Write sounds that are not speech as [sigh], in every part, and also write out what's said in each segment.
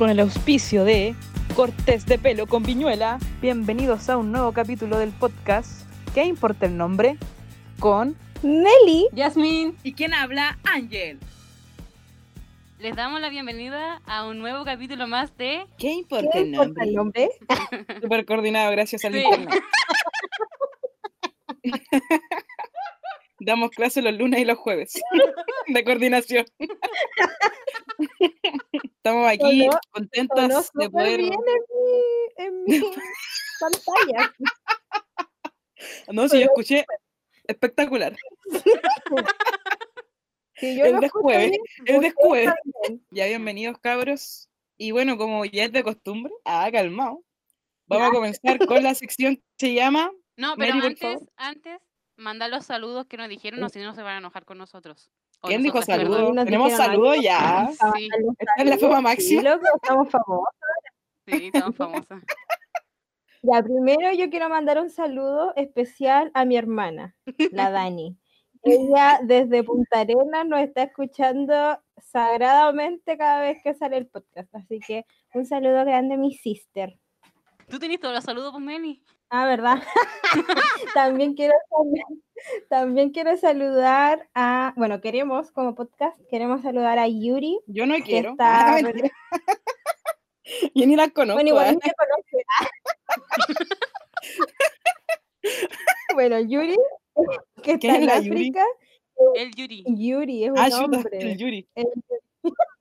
con el auspicio de Cortés de Pelo con Viñuela. Bienvenidos a un nuevo capítulo del podcast. ¿Qué importa el nombre? Con Nelly. Yasmin. ¿Y quién habla? Ángel. Les damos la bienvenida a un nuevo capítulo más de ¿Qué importa ¿Qué el importa nombre? el nombre? Súper coordinado, gracias al Sí. internet. [laughs] Damos clase los lunes y los jueves [laughs] de coordinación. Estamos aquí contentos Sonó de poder. bien en mi, en mi pantalla. No, si yo pero- escuché espectacular. Si yo El de jueves, bien, el de jueves. Ya bienvenidos cabros. Y bueno, como ya es de costumbre, ah, calmado. Vamos a comenzar con la sección que se llama No, pero Mary, antes, antes, mandar los saludos que nos dijeron, o si no se van a enojar con nosotros. O ¿Quién dijo saludos? Tenemos saludos ya. Vamos a Sí. Esta es la fama Sí, máxima. loco, estamos famosos. Sí, estamos famosas. [laughs] Ya, primero yo quiero mandar un saludo especial a mi hermana, la [laughs] Dani. Ella desde Punta Arenas nos está escuchando sagradamente cada vez que sale el podcast. Así que un saludo grande a mi sister. ¿Tú tenés todos los saludos, pues, Meli? Ah, ¿verdad? [laughs] también, quiero, también quiero saludar a, bueno, queremos como podcast, queremos saludar a Yuri, Yo no quiero. está... Ah. [laughs] Yo ni las conozco. bueno, igual te conoce. [laughs] bueno, Yuri, que ¿Quién está es en la Yuri? África. El Yuri. Yuri es un Ah, hombre. el Yuri. El-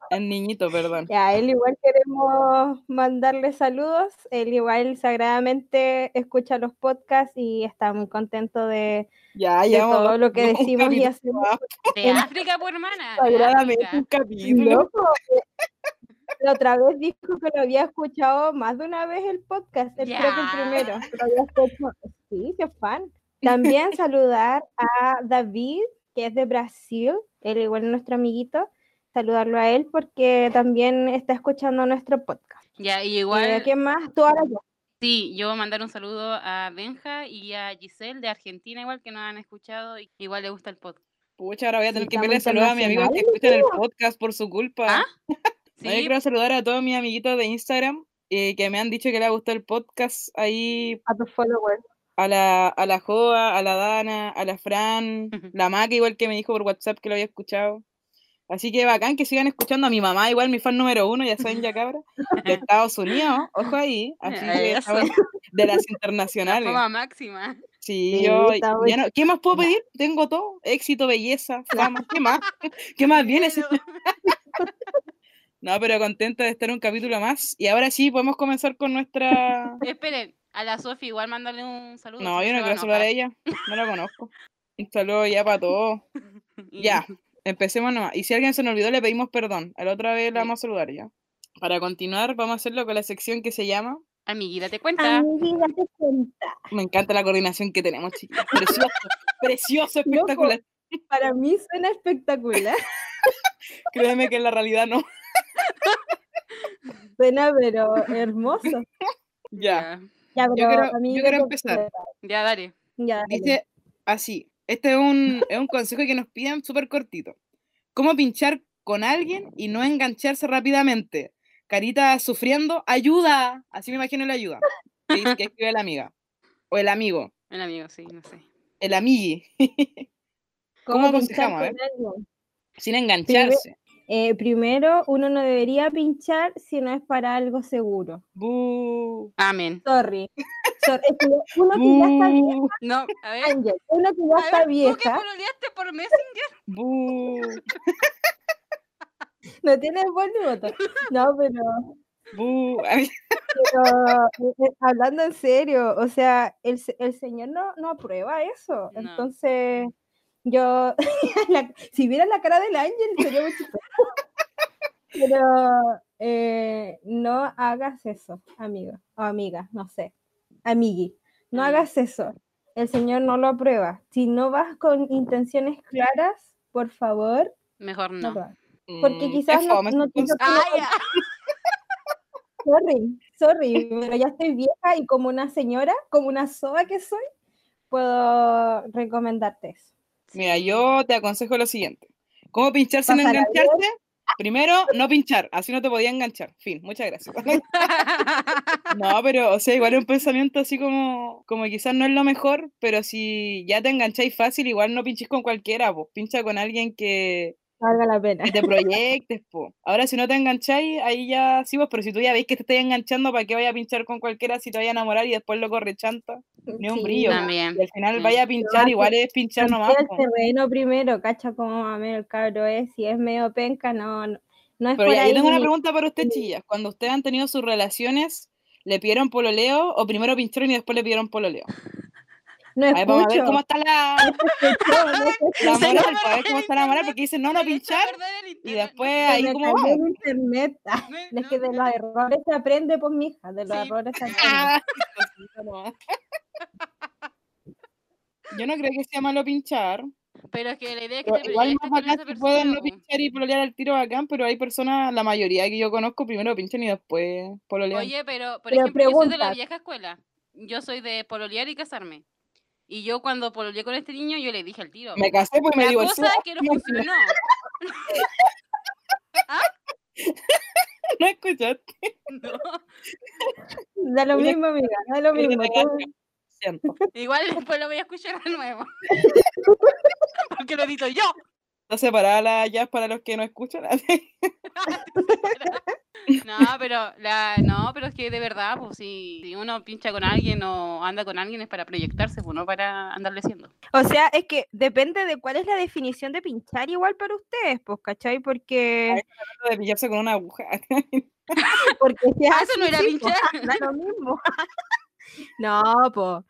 El niñito, perdón. Ya, él igual queremos mandarle saludos. Él igual sagradamente escucha los podcasts y está muy contento de, Ya, de vamos, todo lo que decimos y hacemos. [laughs] De [laughs] África, por hermana. de Sagradamente un capítulo. Eh, La otra vez dijo que lo había escuchado más de una vez el podcast, el, creo que el primero. lo había escuchado. Sí, sí, es fan. También [laughs] saludar a David, que es de Brasil, él igual es nuestro amiguito. Saludarlo a él porque también está escuchando nuestro podcast. Ya, y ¿Y igual, ¿Quién más? Tú ahora yo. sí, yo voy a mandar un saludo a Benja y a Giselle de Argentina, igual que nos han escuchado y igual le gusta el podcast. Pucha, ahora voy a Sí, tener que pedirle saludar a mis amigos que escuchan el podcast por su culpa. ¿Ah? [laughs] No, yo Sí, quiero saludar a todos mis amiguitos de Instagram eh, que me han dicho que les gustó el podcast ahí A tus followers. a la, a la Joa, a la Dana, a la Fran, la Maca igual que me dijo por WhatsApp que lo había escuchado. Así que bacán que sigan escuchando a mi mamá, igual mi fan número uno, ya saben ya cabra, de Estados Unidos, ojo ahí, así que de las la internacionales. fama máxima. Sí, Sí, yo, ya no- ¿qué más puedo pedir? Tengo todo, éxito, belleza, fama, ¿qué más? ¿Qué más viene? [laughs] No, pero contenta de estar un capítulo más. Y ahora sí, podemos comenzar con nuestra... Esperen, a la Sofi igual mandarle un saludo. No, yo no quiero saludar a ella, no la conozco. Un saludo ya para todos. [laughs] Ya, empecemos nomás. Y si alguien se nos olvidó, le pedimos perdón. A la otra vez la vamos a saludar ya. Para continuar, vamos a hacerlo con la sección que se llama... Amiguita, te cuenta. Amiga, date cuenta. Me encanta la coordinación que tenemos, chicos. Precioso, [laughs] precioso, Loco. espectacular. Para mí suena espectacular. [laughs] Créeme que en la realidad no. [laughs] Suena, pero hermoso. Ya. Ya, pero quiero- yo quiero te empezar. cuenta. Ya, dale. Ya, dale. Dice así. Este es un, es un consejo que nos piden súper cortito. ¿Cómo pinchar con alguien y no engancharse rápidamente? Carita sufriendo, ayuda. Así me imagino la ayuda. Que dice [laughs] que escribe la amiga. O el amigo. El amigo, sí, no sé. El amigui. [laughs] ¿Cómo pinchar aconsejamos? Sin engancharse. Eh, primero, uno no debería pinchar si no es para algo seguro. Amén. Sorry. [laughs] Sorry, es que uno que ya está vieja, No, a ver. Ángel, uno que ya A está ver, ¿tú que vieja, pololeaste por Messenger? [laughs] no tiene voz ni voto. No, pero, pero, eh, hablando en serio, o sea, el, el señor no, no aprueba eso. No. Entonces, yo, [laughs] la- si viera la cara del ángel, sería muy chistoso. Pero eh, no hagas eso, amigo o amiga, no sé, amigui, no Mm. hagas eso. El señor no lo aprueba. Si no vas con intenciones claras, por favor, Mejor no no. Porque mm, quizás no- no. Ah, [laughs] ya. Sorry, sorry, pero ya estoy vieja y como una señora, como una soa que soy, puedo recomendarte eso. Mira, yo te aconsejo lo siguiente. ¿Cómo pinchar sin Pásala engancharse? Primero, no pinchar, así no te podía enganchar. Fin, muchas gracias. [laughs] No, pero, o sea, igual es un pensamiento así como, como quizás no es lo mejor, pero si ya te engancháis fácil, igual no pinches con cualquiera, pues pincha con alguien que, Valga la pena. que te proyectes, po. Ahora, si no te engancháis, ahí ya sí, vos, pero si tú ya veis que te estás enganchando, ¿para qué vaya a pinchar con cualquiera si te vaya a enamorar y después lo corre chanta? Ni un Sí, brillo. También. Y al final sí. vaya a pinchar, igual es pinchar nomás. El po. terreno primero, cacha como a ver el cabro es, si es medio penca, no, no, no es Pero por ya, ahí. yo tengo una pregunta para usted, chillas. Cuando ustedes han tenido sus relaciones, ¿le pidieron pololeo o primero pincharon y después le pidieron pololeo? No A ver, vamos a ver cómo está la, [laughs] [laughs] la Se moral, para ver cómo está la moral, porque dicen no, no Se pinchar, y después Se ahí como vamos. internet. Ah, No, Es que de los errores se aprende, pues, mija, de los Sí. errores se [laughs] aprende. Ah, nomás. Yo no creo que sea malo pinchar. Pero es que la idea es que Pero te igual más bacán si pueden no pinchar y pololear al tiro bacán, pero hay personas, la mayoría que yo conozco, primero pinchan y después pololean. Oye, pero por Pero ejemplo, yo soy de la vieja escuela. Yo soy de pololear y casarme. Y yo cuando pololeé con este niño, yo le dije al tiro. me casé pues me La divorcié. cosa es que no funcionó. [laughs] ¿No escuchaste? No. [laughs] Da lo Mira, mismo, amiga, da lo mismo. Igual después lo voy a escuchar de nuevo. [laughs] Porque lo edito yo. Está separada la jazz para los que no escuchan. No, pero la, no, pero es que de verdad, pues si, si uno pincha con alguien o anda con alguien es para proyectarse, pues no para andarle siendo. O sea, es que depende de cuál es la definición de pinchar igual para ustedes, pues, ¿cachai? Porque, de pillarse con una aguja. [laughs] porque si es Ah, eso no era pues, pinchar. da lo mismo. [laughs] no, pues.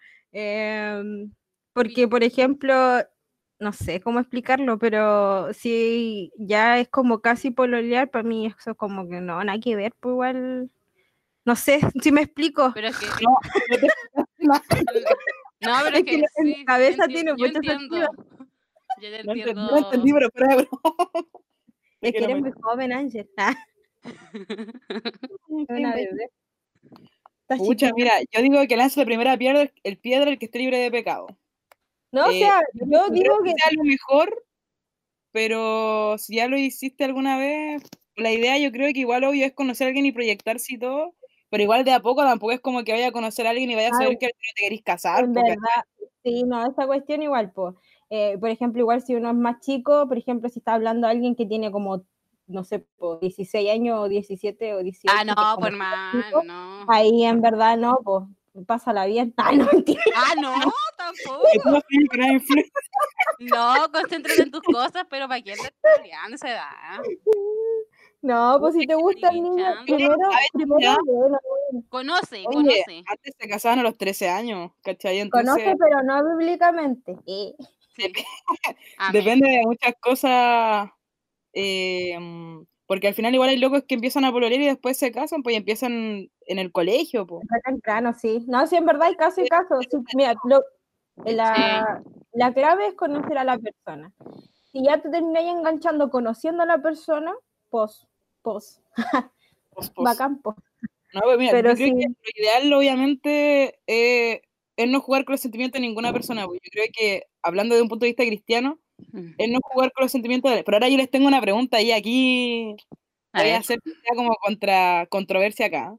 porque, por ejemplo, no sé cómo explicarlo, pero si ya es como casi pololear, para mí eso es como que no, nada que ver, pues igual. No sé [laughs] si me explico. Pero es que. No, [laughs] no pero Es es que que. en mi sí, cabeza enti- tiene mucho sentido. Yo te entiendo. no entendí, pero broma. [laughs] Es que no eres me- muy joven, Ángel. Chiquita. mira, yo digo que lance la primera piedra, el piedra el que esté libre de pecado. No, o eh, sea, yo No digo que sea lo mejor, pero si ya lo hiciste alguna vez, la idea yo creo que igual obvio es conocer a alguien y proyectarse y todo, pero igual de a poco tampoco es como que vaya a conocer a alguien y vaya a saber Ay, que al final te querís casar. en verdad, sí, no, esa cuestión igual, pues. por ejemplo, igual si uno es más chico, por ejemplo, si está hablando a alguien que tiene como, no sé, po, 16 años o 17 o 18. Ah, no, por mal, no. Ahí en verdad no, pues, pásala bien. [laughs] Ah, no, mentira. Ah, no, tampoco. no concéntrate en tus cosas, pero ¿para qué andar peleando a esa edad? No, pues si te gusta el niño, primero, primero bueno, Conoce, Oye, conoce. antes se casaban a los 13 años, ¿cachai? Entonces, conoce, pero no bíblicamente. Sí. [laughs] Depende de muchas cosas, eh, porque al final igual hay locos que empiezan a pololear y después se casan, pues y empiezan en el colegio, pues. Temprano, sí. No, sí, en verdad hay caso y caso. Sí, mira, lo- la, la clave es conocer a la persona. Si ya te termináis enganchando conociendo a la persona, pues, pues, [laughs] Pues, pues. bacán, pues. No, pues mira, Pero yo creo sí. que lo ideal, obviamente, eh, es no jugar con los sentimientos de ninguna persona. pues. Yo creo que, hablando de un punto de vista cristiano. Es no jugar con los sentimientos de... Pero ahora yo les tengo una pregunta y aquí A voy a hacer como contra controversia acá.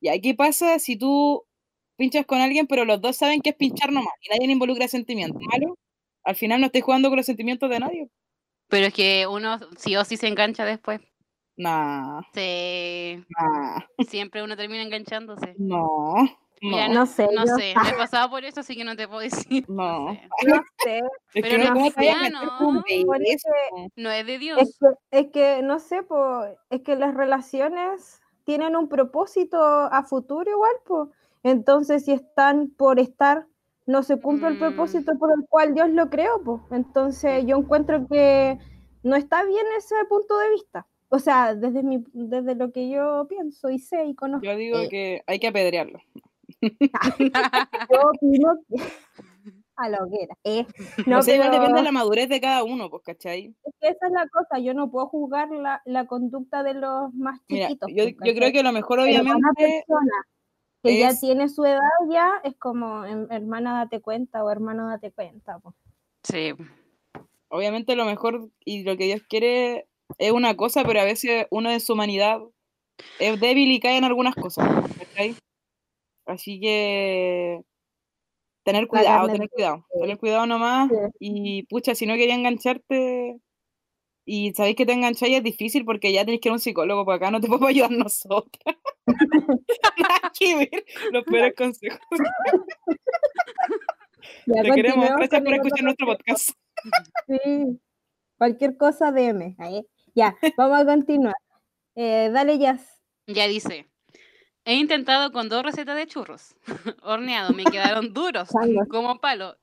¿Y qué pasa si tú pinchas con alguien, pero los dos saben que es pinchar nomás y nadie involucra sentimientos? ¿Malo? Al final no estáis jugando con los sentimientos de nadie. Pero es que uno sí o sí se engancha después. Nah, Sí, nah, siempre uno termina enganchándose. no, Mira, no, No sé, No yo- sé, he pasado por eso, así que no te puedo [laughs] decir. no. sé. No sé. Es Pero que no, no ¿cómo te vayas a sea, meter ¿no? es de Dios. Es que, es que, no sé, pues, es que las relaciones tienen un propósito a futuro igual, pues. Entonces, si están por estar, no se cumple el Mm. propósito por el cual Dios lo creó, pues. Entonces, yo encuentro que no está bien ese punto de vista. O sea, desde, mi, desde lo que yo pienso y sé y conozco. Yo digo Eh. que hay que apedrearlo. [laughs] Yo opino que... [laughs] a la hoguera. eh. No, pero depende de la madurez de cada uno, pues, ¿cachai? es que esa es la cosa. Yo no puedo juzgar la, la conducta de los más Mira, chiquitos. yo, pues, yo creo que lo mejor, obviamente, una persona que ya tiene su edad ya es como "Hem- hermana date cuenta o hermano date cuenta po. Sí. obviamente lo mejor y lo que Dios quiere es una cosa, pero a veces uno en su humanidad es débil y cae en algunas cosas. ¿cachai? Así que tener cuidado, tener cuidado, tener cuidado nomás. Sí. Y pucha, si no quería engancharte y sabéis que te engancháis es difícil porque ya tenéis que ir a un psicólogo, porque acá no te [laughs] podemos ayudar nosotras. [laughs] Los peores consejos. Ya Te queremos, gracias por escuchar nuestro podcast. Sí. Cualquier cosa, DM. Ahí. Ya, vamos a continuar. Eh, dale, Jazz. Ya dice. He intentado con dos recetas de churros. [laughs] Horneado, me quedaron [laughs] duros, como palo.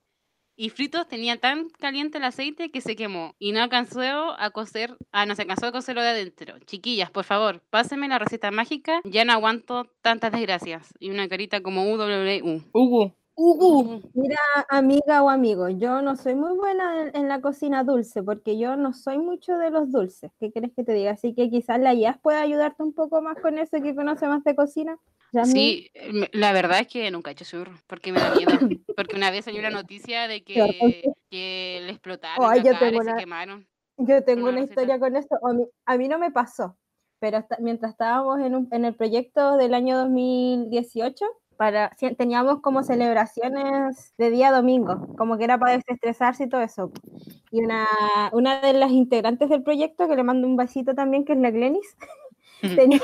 Y fritos tenía tan caliente el aceite que se quemó. Y no alcanzó a cocer. Ah, no se alcanzó a cocerlo de adentro. Chiquillas, por favor, pásenme la receta mágica. Ya no aguanto tantas desgracias. Y una carita como UWU. Hugo, Hugo. Mira, amiga o amigo, yo no soy muy buena en, en la cocina dulce porque yo no soy mucho de los dulces. ¿Qué crees que te diga? Así que quizás la Jazz pueda ayudarte un poco más con eso que conoce más de cocina. Yasmin. Sí, la verdad es que nunca he hecho churro, porque me da miedo. [coughs] Porque una vez salió una noticia de que, que le explotaron Oh, la yo tengo y se una- quemaron. Yo tengo una una historia con eso. A mí, a mí no me pasó, pero hasta- mientras estábamos en, un- en el proyecto del año 2018, para, teníamos como celebraciones de día domingo, como que era para desestresarse y todo eso. Y una, una de las integrantes del proyecto, que le mando un besito también, que es la Glenis, [laughs] tenía,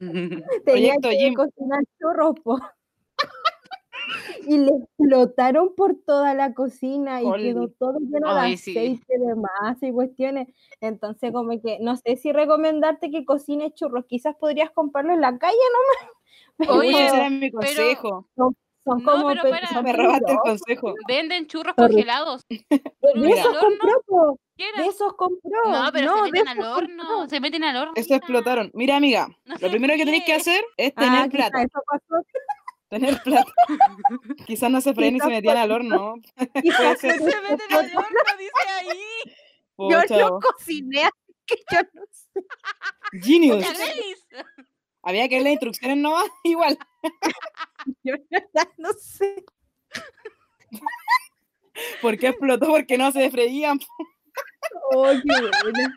[laughs] tenía que Jim. cocinar churros, [laughs] po. Y le explotaron por toda la cocina y quedó todo lleno de Ay, sí. aceite, de masa y cuestiones. Entonces, como que no sé si recomendarte que cocines churros, quizás podrías comprarlo en la calle nomás. [laughs] Oye, ese pero era mi pero- consejo. son no, como pero pe- para. Me robaste el consejo. Venden churros Sorry. congelados. [laughs] De, Pero esos compró, po, ¿Qué de esos compró. No, pero no, se meten al horno. compró. Se meten al horno. Eso explotaron. Mira, amiga, No lo primero que tenéis que hacer es Ah, tener plata. eso pasó. [laughs] Tener plata. Quizás no se freían y se metían al horno. Quizás Se meten al horno, dice ahí. Yo no cociné, así que yo no sé. Genius. Había que leer las instrucciones nomás, [laughs] igual. [laughs] Yo no, no sé. ¿Por qué explotó? Porque no se freían. Oh, qué bueno.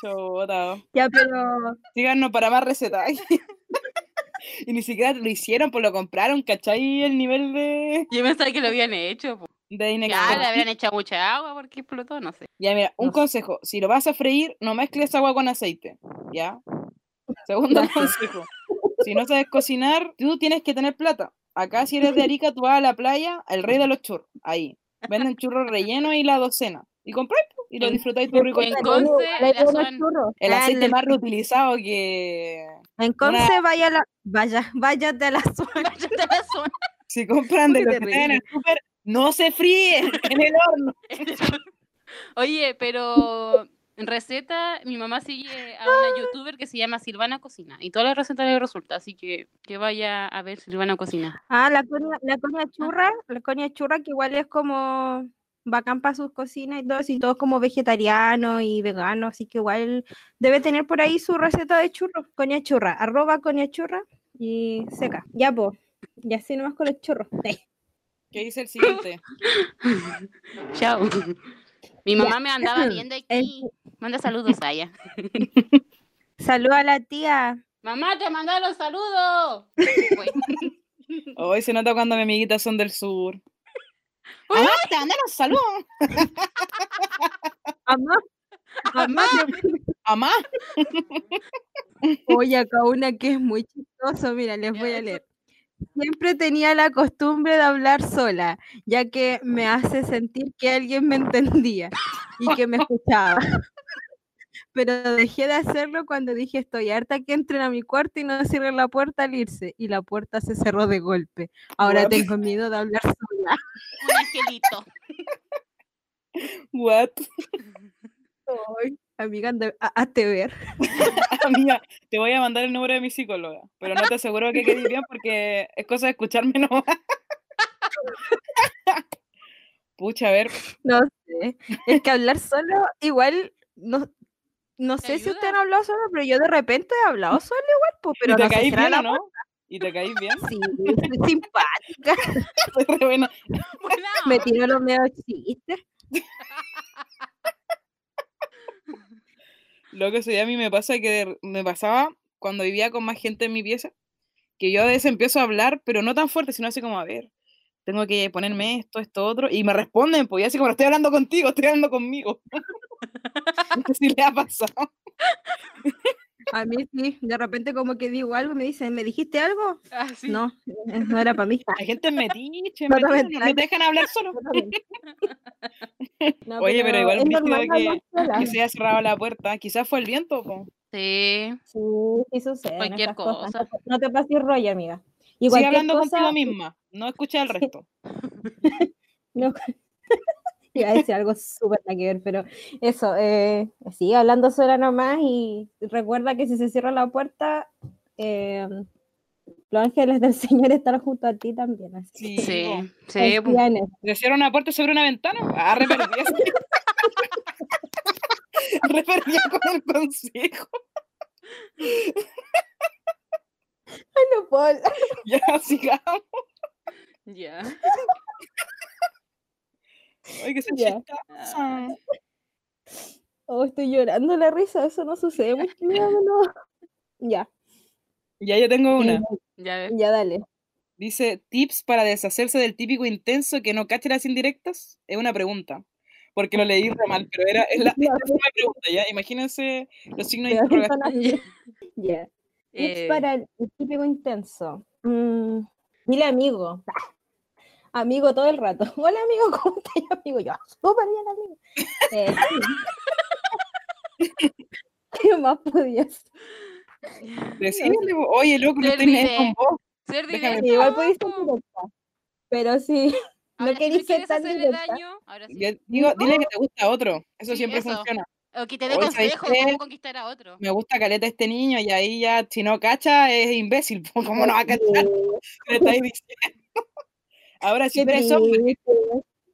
Chota. Ya, pero Síganos para más recetas. [laughs] y ni siquiera lo hicieron, pues lo compraron, ¿cachai? El nivel de, Yo pensaba que lo habían hecho. po. de Ya, le habrían echado mucha agua porque explotó, no sé. Ya, mira, un No sé. consejo. Si lo vas a freír, no mezcles agua con aceite. ¿Ya? Segundo consejo. Si no sabes cocinar, tú tienes que tener plata. Acá, si eres de Arica, tú vas a la playa, el rey de los churros. Ahí. Venden churros rellenos y la docena. Y compráis y lo disfrutáis tú rico. en Conce. El aceite más reutilizado que... En Conce, vaya, la, vaya, váyate a [laughs] la zona. Si compran de los que en el súper, no se fríe en el horno. [laughs] Oye, pero en receta, mi mamá sigue a una youtuber que se llama Silvana Cocina y todas las recetas le resulta, así que que vaya a ver Silvana Cocina. Ah, la coña, la coña churra, la coña churra que igual es como bacán para sus cocinas y todo, y todo como vegetariano y vegano, así que igual debe tener por ahí su receta de churros, coña churra, arroba coña churra y seca. Ya, pues, ya así nomás con los churros. ¿Qué dice el [laughs] siguiente? Chao. Mi mamá me andaba [clears throat] viendo aquí. Manda saludos a ella. [laughs] Saluda a la tía. Mamá, te mandaron saludos. [laughs] Güey. Hoy se nota cuando mis amiguitas son del sur. ¡Ah, te mandaron saludos! [laughs] Mamá, mamá, ¡Amá! Oye, acá una que es muy chistoso, mira, les voy a leer. Siempre tenía la costumbre de hablar sola, ya que me hace sentir que alguien me [laughs] entendía y que me escuchaba. Pero dejé de hacerlo cuando dije estoy harta que entren a mi cuarto y no cierren la puerta al irse. Y la puerta se cerró de golpe. Ahora What? tengo miedo de hablar sola. Un angelito. What? [laughs] Ay, amiga, anda- a- hazte ver. [laughs] Amiga, te voy a mandar el número de mi psicóloga, pero no te aseguro que quede bien porque es cosa de escucharme nomás. [laughs] Pucha, a ver, No sé. Es que hablar solo, igual, no, no ¿Te sé si ustedes han ayuda? hablado solo, pero yo de repente he hablado [laughs] solo igual, pues, pero ¿y te no sé caís si era bien no? ¿Y te caís bien? Sí, soy simpática. Soy re buena. Buena Me tiro los medios chistes. Lo que sea, a mí me pasa que me pasaba cuando vivía con más gente en mi pieza, que yo a veces empiezo a hablar, pero no tan fuerte, sino así como, a ver, tengo que ponerme esto, esto, otro, y me responden, pues, y así como, estoy hablando contigo, estoy hablando conmigo. [laughs] No sé si le ha pasado. [laughs] [laughs] A mí sí, de repente como que digo algo y me dicen, ¿me dijiste algo? Ah, sí. No, eh, no era para mí. La gente es metiche, [laughs] No te dejan hablar solo. [laughs] [laughs] No, Oye, pero igual normal que-. Que se haya cerrado la puerta, quizás fue el viento, po. Sí. Sí, sí sucede. Cualquier cosa. No, te- no te pases rollo, amiga. Y Sigue hablando cosa, contigo misma, no escucha al resto. No, [laughs] iba a decir algo súper que ver, pero eso, eh, sigue hablando sola nomás y recuerda que si se cierra la puerta, eh, los ángeles del [laughs] Señor están junto a ti también. Así. Sí, Sí, sí. ¿Le cierra una puerta sobre una ventana? Ah, re perdida. [laughs] Re perdida con el consejo. Ay, no puedo. Ya, sigamos. Ya. Oye, que se Ya. Oh, estoy llorando la risa, eso no sucede mucho. no, no, no. Ya, Ya, yo tengo una. Ya ves. ya dale. Dice, tips para deshacerse del típico intenso que no cache las indirectas. Es una pregunta. Porque lo leí re mal, pero era, es la, [laughs] esta fue la pregunta, ¿ya? Imagínense los signos de interrogación. [laughs] Ya. Tips Eh, para el, el típico intenso. Mm, dile amigo. Amigo todo el rato. [laughs] Hola amigo, [laughs] ¿cómo estás, amigo? Yo, súper bien, amigo. Eh. [laughs] ¿Qué más podías? Decirle, oye, loco, no estoy ahí con vos. Ser directo. Igual podéis ser directa. Pero sí, Ahora, no si queréis me ser quieres tan directa. daño, ahora sí. Yo digo, dile que te gusta otro. Eso Sí, siempre eso. funciona. O que te dé Oye, ¿sabes consejo qué? cómo conquistar a otro. Me gusta caleta este niño y ahí ya, si no cacha, es imbécil. po, ¿Cómo no va a cachar? ¿Qué le estáis diciendo? Ahora, si eres hombre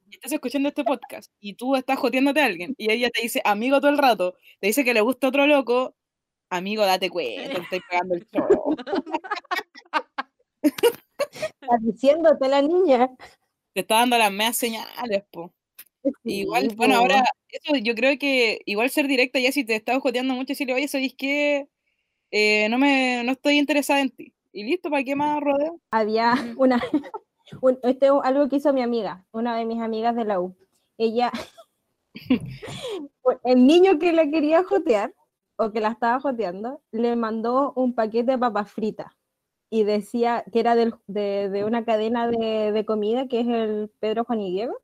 y estás escuchando este podcast y tú estás joteándote a alguien y ella te dice amigo todo el rato, te dice que le gusta otro loco, amigo, date cuenta, te estoy pegando el show. Estás diciéndote la niña. Te está dando las medias señales, po. Igual, Sí, bueno, po. ahora, eso yo creo que igual ser directa ya si te estás joteando mucho, decirle, oye, ¿sabéis qué? Eh, no me, no estoy interesada en ti. Y listo, ¿para qué más rodeo? había Ujú. una, un- este es algo que hizo mi amiga, una de mis amigas de la U. Ella, [laughs] el niño que la quería jotear, o que la estaba joteando, le mandó un paquete de papas fritas y decía que era del- de, de una cadena de, de comida que es el Pedro Juan y Diego.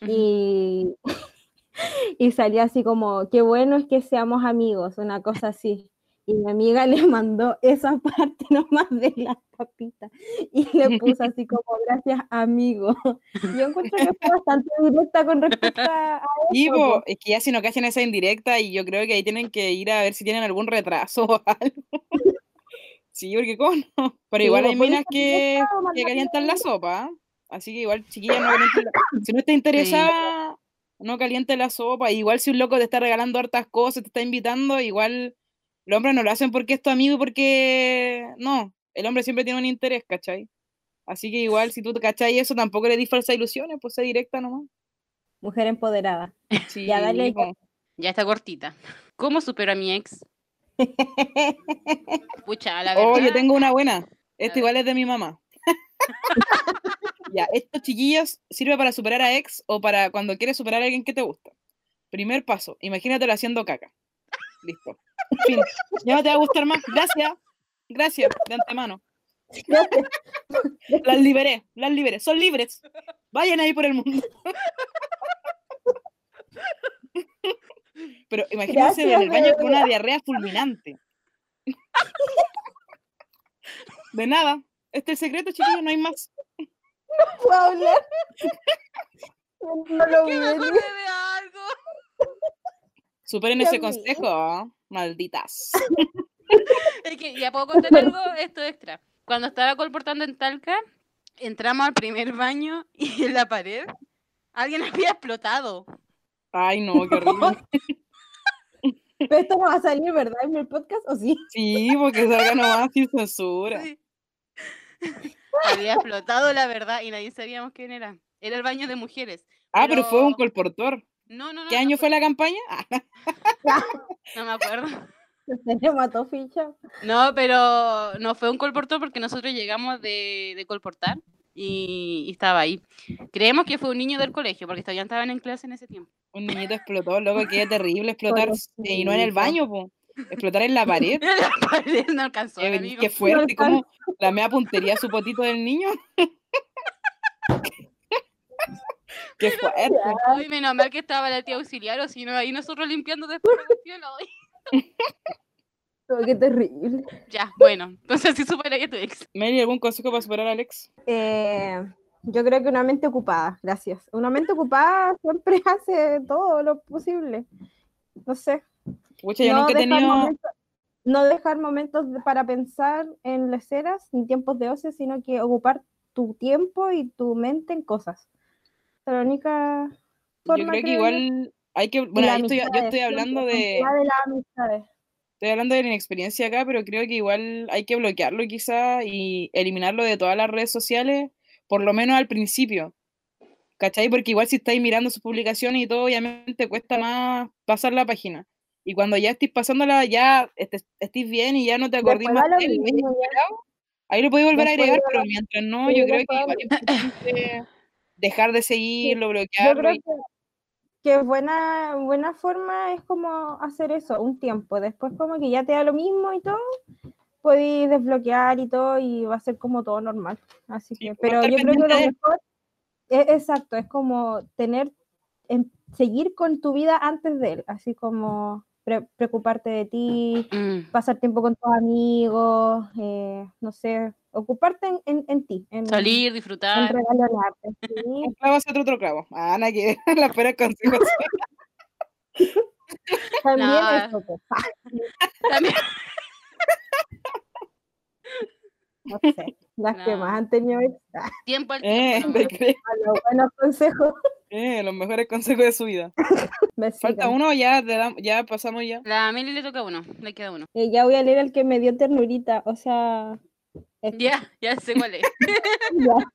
Y, [laughs] y salía así como, qué bueno es que seamos amigos, una cosa así. Y mi amiga [laughs] le mandó esa parte [laughs] nomás de las papitas y le puso así como, gracias amigo. [laughs] Yo encuentro que fue bastante directa con respecto a, eso, po. es que ya si no cachan esa indirecta y yo creo que ahí tienen que ir a ver si tienen algún retraso o algo. Sí, porque cómo no. Pero Sí, igual hay minas que, que calientan la sopa. Así que igual, chiquillas, no la- si no está interesada, no caliente la sopa. Igual si un loco te está regalando hartas cosas, te está invitando, igual los hombres no lo hacen porque es tu amigo, y porque no, el hombre siempre tiene un interés, ¿cachai? Así que igual si tú te cachai eso, tampoco le dis falsas ilusiones, pues sé directa nomás. Mujer empoderada. Sí, Ya, dale. Ya está cortita. ¿Cómo supero a mi ex? [laughs] Pucha, la verdad. Oh, yo tengo una buena. Esta igual es de mi mamá. [laughs] ya, estos chiquillos sirve para superar a ex o para cuando quieres superar a alguien que te gusta. Primer paso, imagínatelo haciendo caca. Listo. Fin. Ya no te va a gustar más. Gracias. Gracias, de antemano. Las liberé, las liberé. Son libres. Vayan ahí por el mundo. Pero imagínense en el Gracias, baño con una diarrea fulminante. De nada. Este es el secreto, chiquillos, no hay más. ¿Puedo hablar? No lo ¿Qué vi me venir. acordé de algo? Superen ese consejo, ¿ah? malditas. Es que ya puedo contar algo, esto extra. Cuando estaba colportando en Talca, entramos al primer baño [laughs] y en la pared alguien [laughs] había explotado. Ay, no, qué [laughs] horrible. Pero esto no va a salir, ¿verdad? En el podcast, ¿o sí? Sí, porque salga nomás sin censura. Sí. Había explotado la verdad y nadie sabíamos quién era. Era el baño de mujeres. Ah, pero fue un colportor. No, no, no. ¿Qué no año fue la campaña? [laughs] No me acuerdo. [laughs] Se mató ficha. No, pero no fue un colportor porque nosotros llegamos de, de colportar y, y estaba ahí. Creemos que fue un niño del colegio porque todavía estaban en clase en ese tiempo. un niñito explotó, loco, qué terrible explotar y no en el baño, po. explotar en la pared. [laughs] La pared no alcanzó, Qué, amigo. qué fuerte, como la mea puntería su potito del niño. Qué fuerte. Ay, menos mal que estaba la tía auxiliar, o si no, ahí nosotros limpiando después de cuestión, ay. Oh, Qué terrible. Ya, bueno, entonces así superaría tu ex. Mary, ¿algún consejo para superar a Alex? Eh, yo creo que una mente ocupada, gracias. Una mente ocupada siempre [laughs] hace todo lo posible. No sé. Pucha, yo no, nunca he tenido. momentos, no dejar momentos para pensar en leceras ni tiempos de ocio, sino que ocupar tu tiempo y tu mente en cosas. La única Yo forma, creo que igual hay que. Bueno, ahí estoy, yo estoy hablando de. de las. Estoy hablando de la inexperiencia acá, pero creo que igual hay que bloquearlo quizá y eliminarlo de todas las redes sociales, por lo menos al principio. ¿Cachai? Porque igual si estáis mirando sus publicaciones y todo, obviamente cuesta más pasar la página. Y cuando ya estéis pasándola, ya estés, estéis bien y ya no te acordís más de él, mismo, ahí lo podéis volver a agregar, pero mientras no, yo creo que igual es importante dejar de seguirlo, Yo bloquearlo. creo y- que, que buena, buena forma es como hacer eso, un tiempo. Después como que ya te da lo mismo y todo, podéis desbloquear y todo y va a ser como todo normal. Así Sí, que, pero yo creo que lo mejor es exacto, es como tener, en- seguir con tu vida antes de él, así como pre- preocuparte de ti, Mm, pasar tiempo con tus amigos, eh, no sé, ocuparte en, en- en ti, en, Salir, en disfrutar. [laughs] sí. Un clavo hace otro clavo. Ah, nada que [laughs] la fuera consejos. [laughs] También No. eso, pues. También- no sé, las que más han tenido Tiempo al Eh, tiempo. los buenos consejos. Eh, los mejores consejos de su vida. Me Falta sigan. uno, ya, ya pasamos ya. La Meli le toca uno, le queda uno. Eh, ya voy a leer el que me dio ternurita, o sea, Ya, ya sé cuál es. [laughs]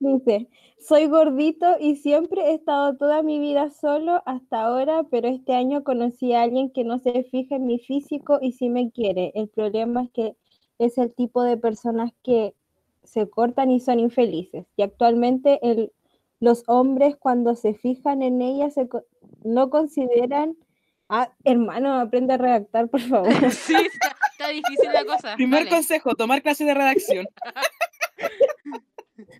Dice, soy gordito y siempre he estado toda mi vida solo hasta ahora, pero este año conocí a alguien que no se fija en mi físico y sí me quiere. El problema es que es el tipo de personas que se cortan y son infelices. Y actualmente el- los hombres cuando se fijan en ella se co- no consideran... Ah, hermano, aprende a redactar, por favor. [laughs] Sí, está, está difícil la cosa. Primer Dale. consejo, tomar clases de redacción.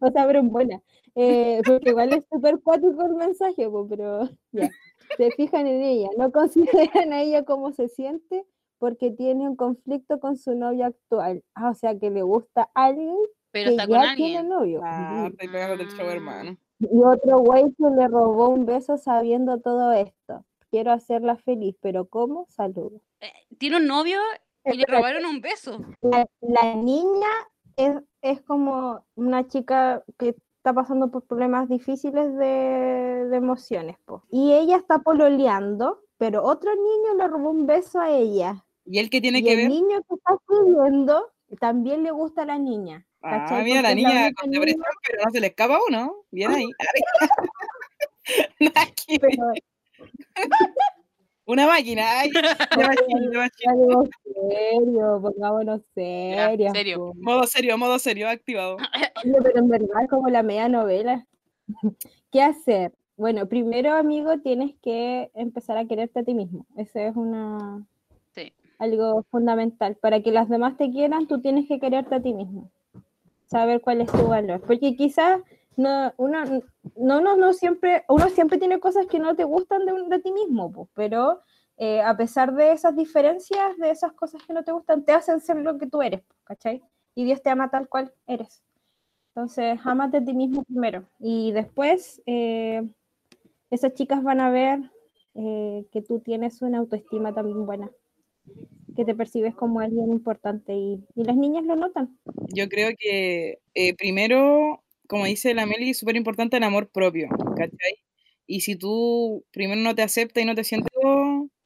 O sea, buena. Eh, porque igual es súper cuático el mensaje, po, pero ya. Se fijan en ella, no consideran a ella cómo se siente porque tiene un conflicto con su novio actual. Ah, o sea, que le gusta a alguien Pero que está con ya tiene novio. Ah, estoy pegándote el show, hermano. Y otro güey que le robó un beso sabiendo todo esto. Quiero hacerla feliz, pero ¿cómo? Saludos. Eh, Tiene un novio y le robaron un beso. la, la niña es, es como una chica que está pasando por problemas difíciles de, de emociones. po. Y ella está pololeando, pero otro niño le robó un beso a ella. ¿Y él qué tiene y que el ver? niño que está escribiendo también le gusta a la niña. Ah, ¿cachai? mira, la Porque niña única con niña, depresión, pero no se le escapa a uno. Bien ahí. [laughs] [laughs] Pero Una máquina. Ay, [laughs] máquina. ya digo, serio, pongámonos Ya, serias. serio. po. Modo serio, modo serio, activado. [laughs] Oye, pero en verdad es como la media novela. [laughs] ¿Qué hacer? Bueno, primero, amigo, tienes que empezar a quererte a ti mismo. Eso es una Sí. algo fundamental. Para que las demás te quieran, tú tienes que quererte a ti mismo. Saber cuál es tu valor. Porque quizás no, uno, no, no, no siempre, uno siempre tiene cosas que no te gustan de, de ti mismo, pues, pero eh, a pesar de esas diferencias, de esas cosas que no te gustan, te hacen ser lo que tú eres, ¿cachai? Y Dios te ama tal cual eres. Entonces, amate a ti mismo primero. Y después, eh, esas chicas van a ver eh, que tú tienes una autoestima también buena, que te percibes como alguien importante y, y las niñas lo notan. Yo creo que primero, como dice la Meli, es súper importante el amor propio, ¿cachai? Y si tú primero no te aceptas y no te sientes,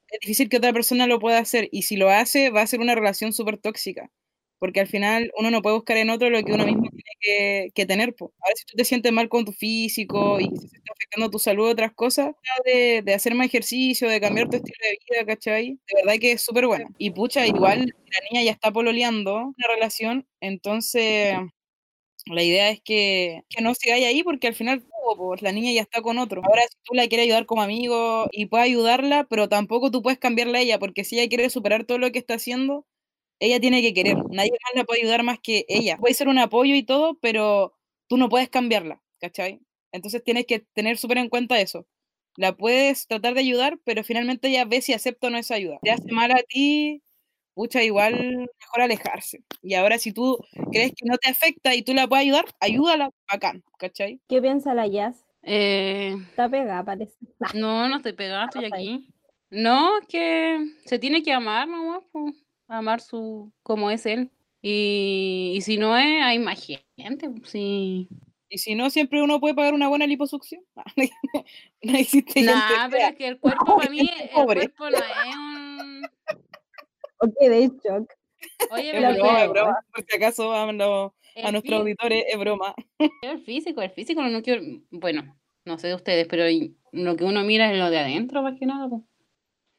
es difícil que otra persona lo pueda hacer. Y si lo hace, va a ser una relación súper tóxica. porque al final uno no puede buscar en otro lo que uno mismo tiene que, que tener. po. Ahora, si tú te sientes mal con tu físico y se está afectando tu salud, otras cosas, de, de hacer más ejercicio, de cambiar tu estilo de vida, ¿cachai? De verdad que es súper bueno. Y pucha, igual la niña ya está pololeando una relación, entonces la idea es que, que no sigáis ahí porque al final pues, la niña ya está con otro. Ahora, si tú la quieres ayudar como amigo y puedes ayudarla, pero tampoco tú puedes cambiarla a ella, porque si ella quiere superar todo lo que está haciendo, ella tiene que querer. Nadie más la puede ayudar más que ella. Puede ser un apoyo y todo, pero tú no puedes cambiarla, ¿cachai? Entonces tienes que tener súper en cuenta eso. La puedes tratar de ayudar, pero finalmente ella ve si acepta o no esa ayuda. Te hace mal a ti, pucha, igual mejor alejarse. Y ahora si tú crees que no te afecta y tú la puedes ayudar, ayúdala, bacán, ¿cachai? ¿Qué piensa la Jazz? Eh, Está pegada, parece. [laughs] no, no estoy pegada, estoy aquí. No, es que se tiene que amar nomás, po, amar su como es él. Y, y si no es, hay más gente. Sí. Y si no, siempre uno puede pagar una buena liposucción. [laughs] no existe gente Nah, pero es que el cuerpo [laughs] para mí, el pobre. cuerpo no es un... De shock. Oye, Es pero broma, es broma. Por si acaso a, los- a el, nuestros auditores es broma. el físico, el físico no quiero... Bueno, no sé de ustedes, pero lo que uno mira es lo de adentro, más que nada.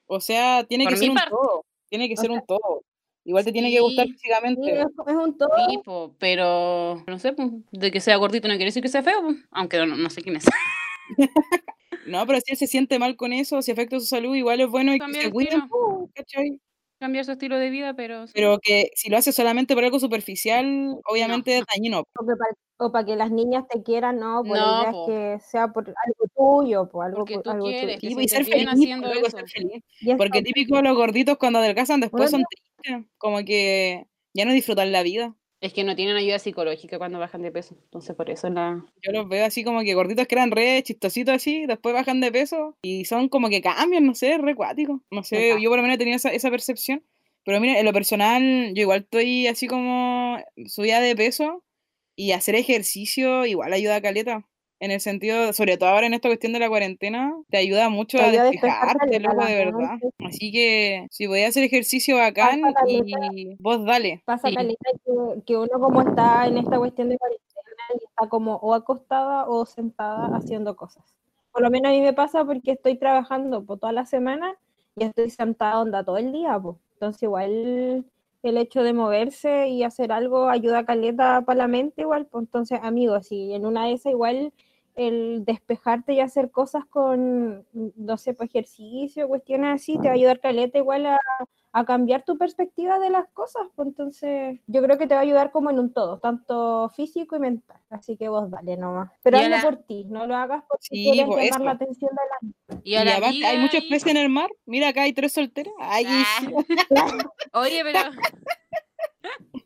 O sea, tiene Por que ser un parte. todo. Tiene que O ser sea, un todo. Igual te tiene que gustar. Sí, físicamente. es, un todo. Sí, po, pero no sé, po, de que sea gordito no quiere decir que sea feo, po, aunque no, no sé quién es. [laughs] No, pero si él se siente mal con eso, si afecta su salud, igual es bueno y que se. Cambiar su estilo de vida, pero... sí. Pero que si lo hace solamente por algo superficial, obviamente es dañino. O para que las niñas te quieran, no, por No, la idea po. es que sea por algo tuyo, por algo, Porque por tú algo tuyo. quieres. que Sí, se y ser feliz, haciendo loco, eso. ser feliz. Porque típico los gorditos cuando adelgazan después Bueno. son tristes, como que ya no disfrutan la vida. Es que no tienen ayuda psicológica cuando bajan de peso. Entonces, por eso la... Yo los veo así como que gorditos que eran re chistositos así, después bajan de peso y son como que cambian, no sé, re cuáticos. No sé, Ajá. yo por lo menos tenía esa, esa percepción. Pero mira, en lo personal, yo igual estoy así como subida de peso y hacer ejercicio igual ayuda a caleta. En el sentido, sobre todo ahora en esta cuestión de la cuarentena, te ayuda mucho Te a ayuda a despejar despejarte, loco, de verdad. Así que si voy a hacer ejercicio bacán caleta. y vos dale. Pasa Sí. caleta que, que uno como está en esta cuestión de cuarentena y está como o acostada o sentada haciendo cosas. Por lo menos a mí me pasa porque estoy trabajando por toda la semana y estoy sentada onda todo el día, pues. Entonces igual el hecho de moverse y hacer algo ayuda a caleta para la mente igual, pues entonces amigos, si en una de esas igual el despejarte y hacer cosas con, no sé, pues ejercicio, cuestiones así, te va a ayudar caleta igual a, a cambiar tu perspectiva de las cosas, pues entonces yo creo que te va a ayudar como en un todo, tanto físico y mental, así que vos dale nomás, pero hazlo la- por ti, no lo hagas porque Sí, quieres pues, llamar la atención de la Y a la además amiga hay muchos peces en el mar. Mira, acá hay tres solteras. Ay, Ah. sí. [laughs] Oye, pero...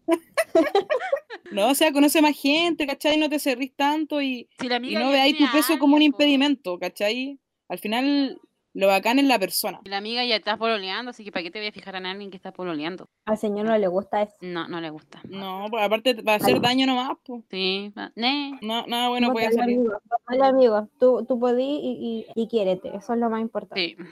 [laughs] No, o sea, conoce más gente, ¿cachai? No te cerrís tanto y, Si la y no veáis tu peso como un impedimento, ¿cachai? Al final, lo bacán es la persona. La amiga ya está pololeando, así que ¿para qué te voy a fijar en alguien que está pololeando? Al señor no le gusta eso. No, no le gusta. No, pues aparte va a hacer Ay. daño nomás, pues. Sí, va- ne. No, nada bueno puede salir. amigo, dale, amigo, tú, tú podís y, y, y quiérete, eso es lo más importante. Sí.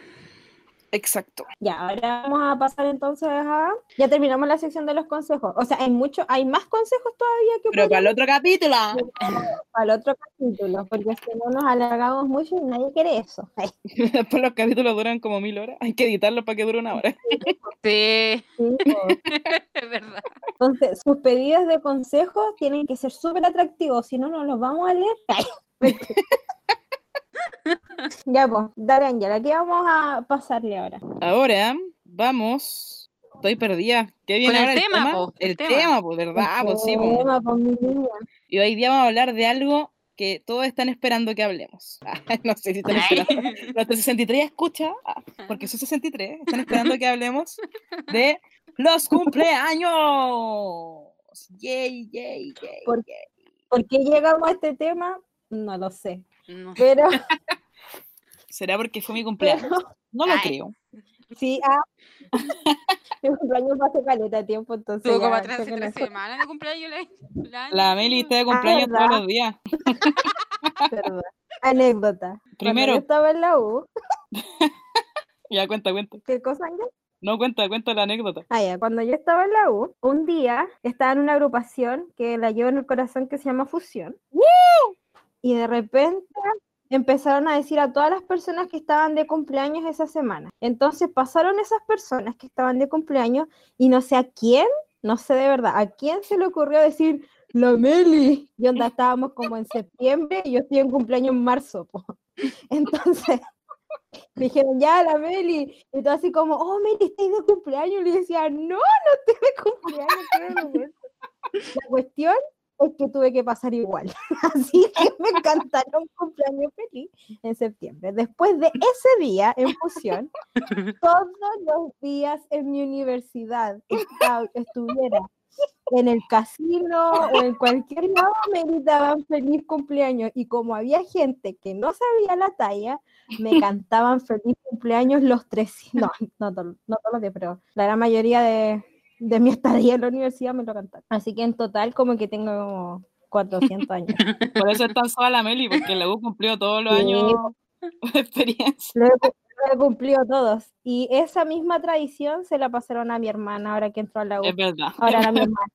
Exacto. Ya, ahora vamos a pasar entonces a... Ya terminamos la sección de los consejos. O sea, hay mucho, hay más consejos todavía que Pero para el otro capítulo. [laughs] para el otro capítulo, porque si no nos alargamos mucho y nadie quiere eso. [laughs] Después los capítulos duran como mil horas. Hay que editarlos para que dure una hora. Sí, [laughs] es verdad. Entonces, sus pedidos de consejos tienen que ser súper atractivos, si no, no los vamos a leer. Ya, pues, dale, Angela, ¿qué vamos a pasarle ahora? Ahora vamos. Estoy perdida. ¿Qué viene Con el tema, po, el El tema. tema, pues, ¿verdad? Pues sí. Tema, pues. Y hoy día vamos a hablar de algo que todos están esperando que hablemos. [laughs] no sé si están esperando. Nuestro 63 escucha, ah, porque soy 63, están esperando que hablemos de los cumpleaños. Yay, yay, yay. ¿Por ¿Por qué llegamos a este tema? No lo sé. No. Pero [laughs] ¿Será porque fue mi cumpleaños? No lo Ay. creo. sí, ah, [laughs] mi cumpleaños hace caleta de tiempo, entonces. Tuvo como que no tres semanas de cumpleaños la, [laughs] la, Meli está de cumpleaños ¿verdad? todos los días. verdad. Anécdota. Cuando Primero. yo estaba en la U, Ya, cuenta, cuenta. ¿qué cosa, Ángel? No, cuenta, cuenta la anécdota. Ah, ya, cuando yo estaba en la U, un día estaba en una agrupación que la llevo en el corazón que se llama Fusión. Y de repente empezaron a decir a todas las personas que estaban de cumpleaños esa semana. Entonces pasaron esas personas que estaban de cumpleaños y no sé a quién, no sé de verdad, a quién se le ocurrió decir la Meli. Y onda estábamos como en septiembre y yo estoy en cumpleaños en marzo. po. [laughs] Entonces dijeron, ya, la Meli. Y todo así como, oh, Meli, estoy de cumpleaños. Y le decía, no, no estoy de cumpleaños. qué vergüenza". La cuestión es que tuve que pasar igual. [laughs] Así que me encantaron cumpleaños feliz en septiembre. Después de ese día en fusión, todos los días en mi universidad estuviera en el casino o en cualquier lado me gritaban feliz cumpleaños y como había gente que no sabía la talla, me [laughs] cantaban feliz cumpleaños los tres, no, no, to- no todos los días, pero la gran mayoría de, de mi estadía en la universidad me lo cantaron. Así que en total como que tengo como 400 años. [laughs] Por eso es tan sola la Meli, porque la U cumplió todos los Sí. años de experiencia. Lo he, cu- lo he cumplido todos. Y esa misma tradición se la pasaron a mi hermana ahora que entró a la U. Es verdad. Ahora a mi hermana.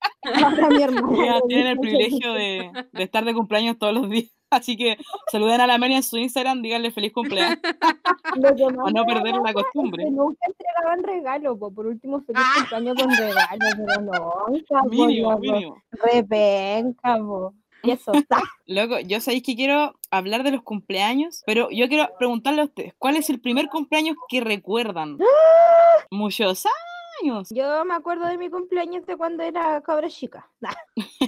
Ahora a mi hermana. [laughs] Tienen el privilegio de, de estar de cumpleaños todos los días. [laughs] Así que saluden a la Meli en su Instagram, díganle feliz cumpleaños. [laughs] Para no perder la es costumbre. que nunca entregaban regalos, po. por último feliz Ah. cumpleaños con regalos, pero no, Mínimo, mínimo. repenca, po. Y eso [laughs] está. Loco, yo sabéis que quiero hablar de los cumpleaños, pero yo quiero preguntarle a ustedes, ¿cuál es el primer cumpleaños que recuerdan? [gasps] Muchos años. Yo me acuerdo de mi cumpleaños de cuando era cabra chica. Nah,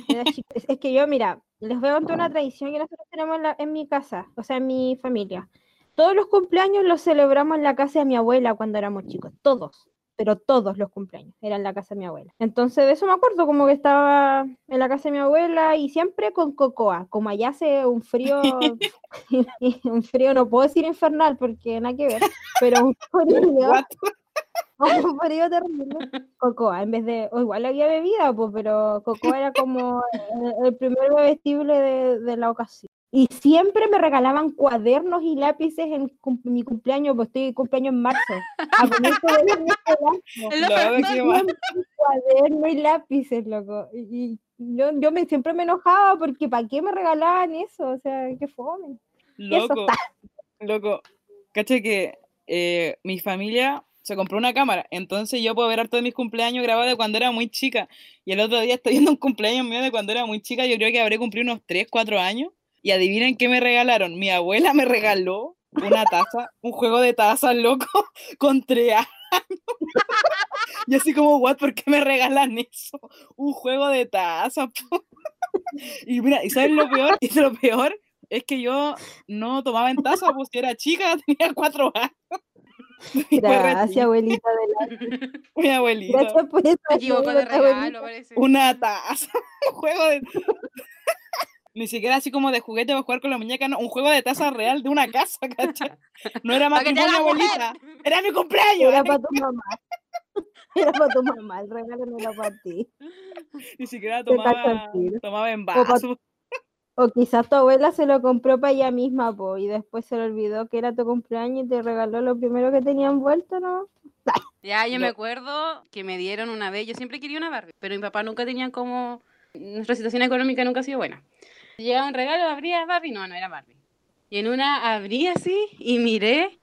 era [laughs] chica. Es, es que yo, mira, les voy a contar una tradición que nosotros tenemos en, la- en mi casa, o sea, en mi familia. Todos los cumpleaños los celebramos en la casa de mi abuela cuando éramos chicos, todos, pero todos los cumpleaños eran en la casa de mi abuela. Entonces, de eso me acuerdo, como que estaba en la casa de mi abuela y siempre con cocoa, como allá hace un frío, [laughs] [laughs] un frío, no puedo decir infernal porque nada que ver, pero un [laughs] frío, un frío terrible. Cocoa, en vez de, o igual había bebida, pues, pero Cocoa era como el, el primer bebestible de, de la ocasión. Y siempre me regalaban cuadernos y lápices en cum- mi cumpleaños, pues estoy de cumpleaños en marzo. A. Siempre [laughs] cuadernos y lápices, loco. Y, y yo, yo me, siempre me enojaba porque ¿para qué me regalaban eso? O sea, qué fome. Loco, loco. Cacha que eh, mi familia se compró una cámara, entonces yo puedo ver harto de mis cumpleaños grabados de cuando era muy chica. Y el otro día estoy viendo un cumpleaños mío de cuando era muy chica, yo creo que habré cumplido unos 3, 4 años. Y adivinen qué me regalaron. Mi abuela me regaló una taza, un juego de tazas, loco, [laughs] con 3 años. [laughs] Y así como, what, ¿por qué me regalan eso? Un juego de tazas, po. [laughs] Y mira, ¿y sabes lo peor? Y lo peor es que yo no tomaba en taza, pues si era chica, tenía cuatro años. Gracias, abuelita de la... Mi abuelita. Gracias por eso. Me equivoco de regalo, parece. Una taza, un juego de. Ni siquiera así como de juguete para jugar con la muñeca, no, un juego de taza real de una casa, [laughs] ¿cachai? No era matrimonio, abuelita. Era mi cumpleaños. Era ¿eh? para tu mamá. [laughs] Era para tu mamá, el regalo no era para ti. [laughs] Ni siquiera tomaba, tomaba en vaso. O quizás tu abuela se lo compró para ella misma, po, y después se le olvidó que era tu cumpleaños y te regaló lo primero que tenía envuelto, ¿no? Ya, yo me acuerdo que me dieron una vez, yo siempre quería una Barbie, pero mi papá nunca tenía como, nuestra situación económica nunca ha sido buena. Llegaba un regalo, abría Barbie, no, no era Barbie. Y en una abrí así y miré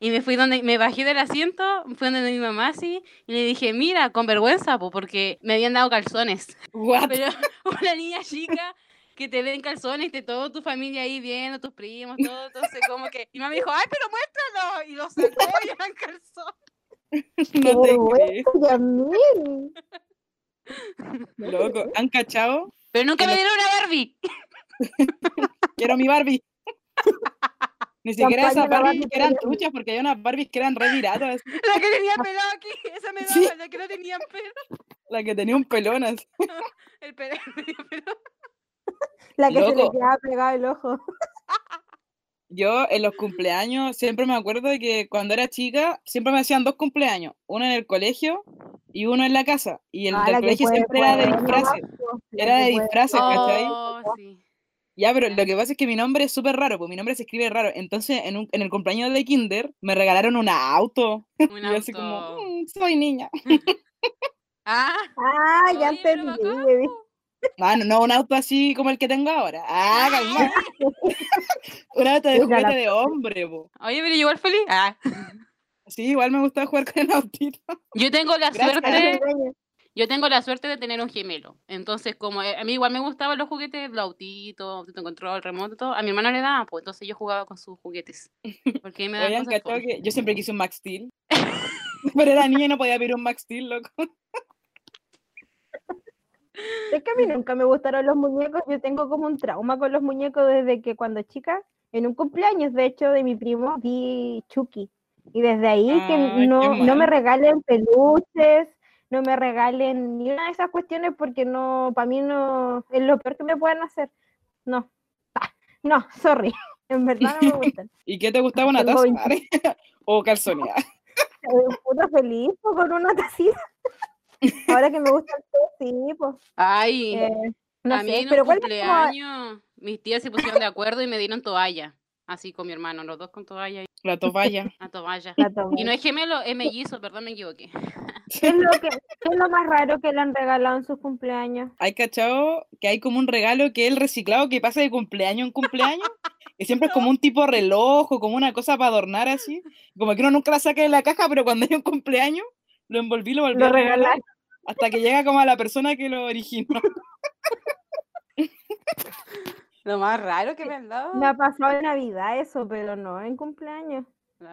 y me fui donde, me bajé del asiento, fui donde mi mamá así y le dije, mira, con vergüenza, po, porque me habían dado calzones. What? Pero [laughs] una niña chica que te den calzones y te toda tu familia ahí viendo, tus primos, todo, entonces como que... Y mamá me dijo, ay, pero muéstralo. Y lo sacó y eran calzones. ¡Qué [laughs] No te. Loco, ¿han cachado? Pero nunca me dieron una Barbie. Quiero mi Barbie. [laughs] Ni siquiera esas Barbies Barbie que eran truchas, porque hay unas Barbies que eran re viradas, así, La que tenía [laughs] pelo aquí, esa me daba, Sí. la que no tenía pelo. la que tenía un pelón así. [laughs] El pelo, medio pelo. La que se le quedaba pegado el ojo. Yo en los cumpleaños siempre me acuerdo de que cuando era chica siempre me hacían dos cumpleaños, uno en el colegio y uno en la casa. Y el Ah, del colegio puede- siempre era de disfraces. Era de disfraces, ¿cachai? Oh, sí. Ya, pero lo que pasa es que mi nombre es súper raro, pues mi nombre se escribe raro. Entonces, en, un- en el cumpleaños de Kinder, me regalaron un auto. [laughs] Un Y yo así como, auto. "Mm, soy niña. [laughs] Ah, Ah, ya entendí. po. Ah, no, no, un auto así como el que tengo ahora. Ah, calma. [laughs] Un auto de juguete hombre, po. Oye, pero yo igual feliz. Ah. Sí, igual me gusta jugar con el autito. Yo tengo la Gracias. suerte, yo tengo la suerte de tener un gemelo. Entonces, como eh, a mí igual me gustaban los juguetes, los autitos, autito en control, remoto, todo, a mi hermano le daban, pues entonces yo jugaba con sus juguetes. Porque me [laughs] Oigan, fome. que yo siempre quise un Max Steel. [laughs] Pero era niña y no podía pedir un Max Steel, loco. Es que a mí nunca me gustaron los muñecos. Yo tengo como un trauma con los muñecos desde que cuando chica, en un cumpleaños, de hecho, de mi primo, vi Chucky. Y desde ahí que Ay, qué no, no me regalen peluches, no me regalen ni una de esas cuestiones porque no, para mí no es lo peor que me pueden hacer. No. Ah, No, sorry. [laughs] En verdad no me gustan. [laughs] ¿Y qué te gustaba una taza? [laughs] o calzonía. Puta feliz po, con una tacita. Ahora que me gusta el té, sí, pues. Ay, eh, no a sé, mí en pero un ¿cuál es como- cumpleaños, mis tías se pusieron de acuerdo y me dieron toalla. Así con mi hermano, los dos con toalla y La toalla. [laughs] la toalla? Y no es gemelo, es mellizo, perdón, me equivoqué. ¿Qué [laughs] es, lo que, qué es lo más raro que le han regalado en sus cumpleaños? Hay cachado que hay como un regalo que es el reciclado que pasa de cumpleaños en cumpleaños. Que siempre es como un tipo reloj o como una cosa para adornar así. Como que uno nunca la saca de la caja, pero cuando hay un cumpleaños, lo envolví, lo volví Lo a regalar. Hasta que llega como a la persona que lo originó. [laughs] Lo más raro que me han dado. Me ha pasado en Navidad eso, pero no en cumpleaños.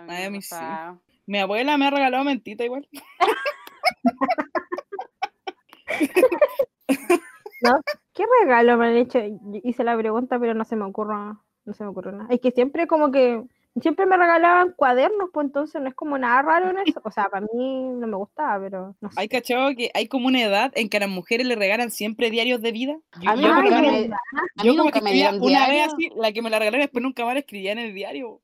Ay, a mí me sí. ha pasado. Mi abuela me ha regalado mentita igual. [laughs] ¿Qué regalo me han hecho? Hice la pregunta, pero no se me ocurre, no se me ocurre nada. Es que siempre como que siempre me regalaban cuadernos, pues entonces no es como nada raro en eso. O sea, para mí no me gustaba, pero no sé. Hay cachado que hay como una edad en que a las mujeres le regalan siempre diarios de vida. Yo, A mí yo a yo como nunca que me dieron una vez así, la que me la regalaron después nunca más la escribía en el diario.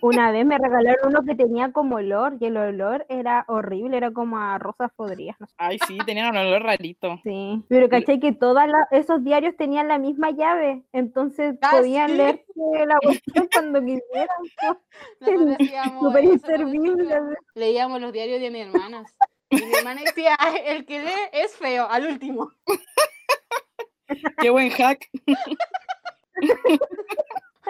Una vez me regalaron uno que tenía como olor y el olor era horrible, era como a rosas podridas, no sé. Ay, sí, tenían un olor rarito. Sí, pero caché que todos esos diarios tenían la misma llave, entonces Ah, podían sí. Leerse la cuestión cuando quisieran. cuando [laughs] inservible. Leíamos los diarios de mis hermanas. Y mi hermana decía, "Ay, el que lee es feo, al último. [laughs] Qué buen hack. [laughs]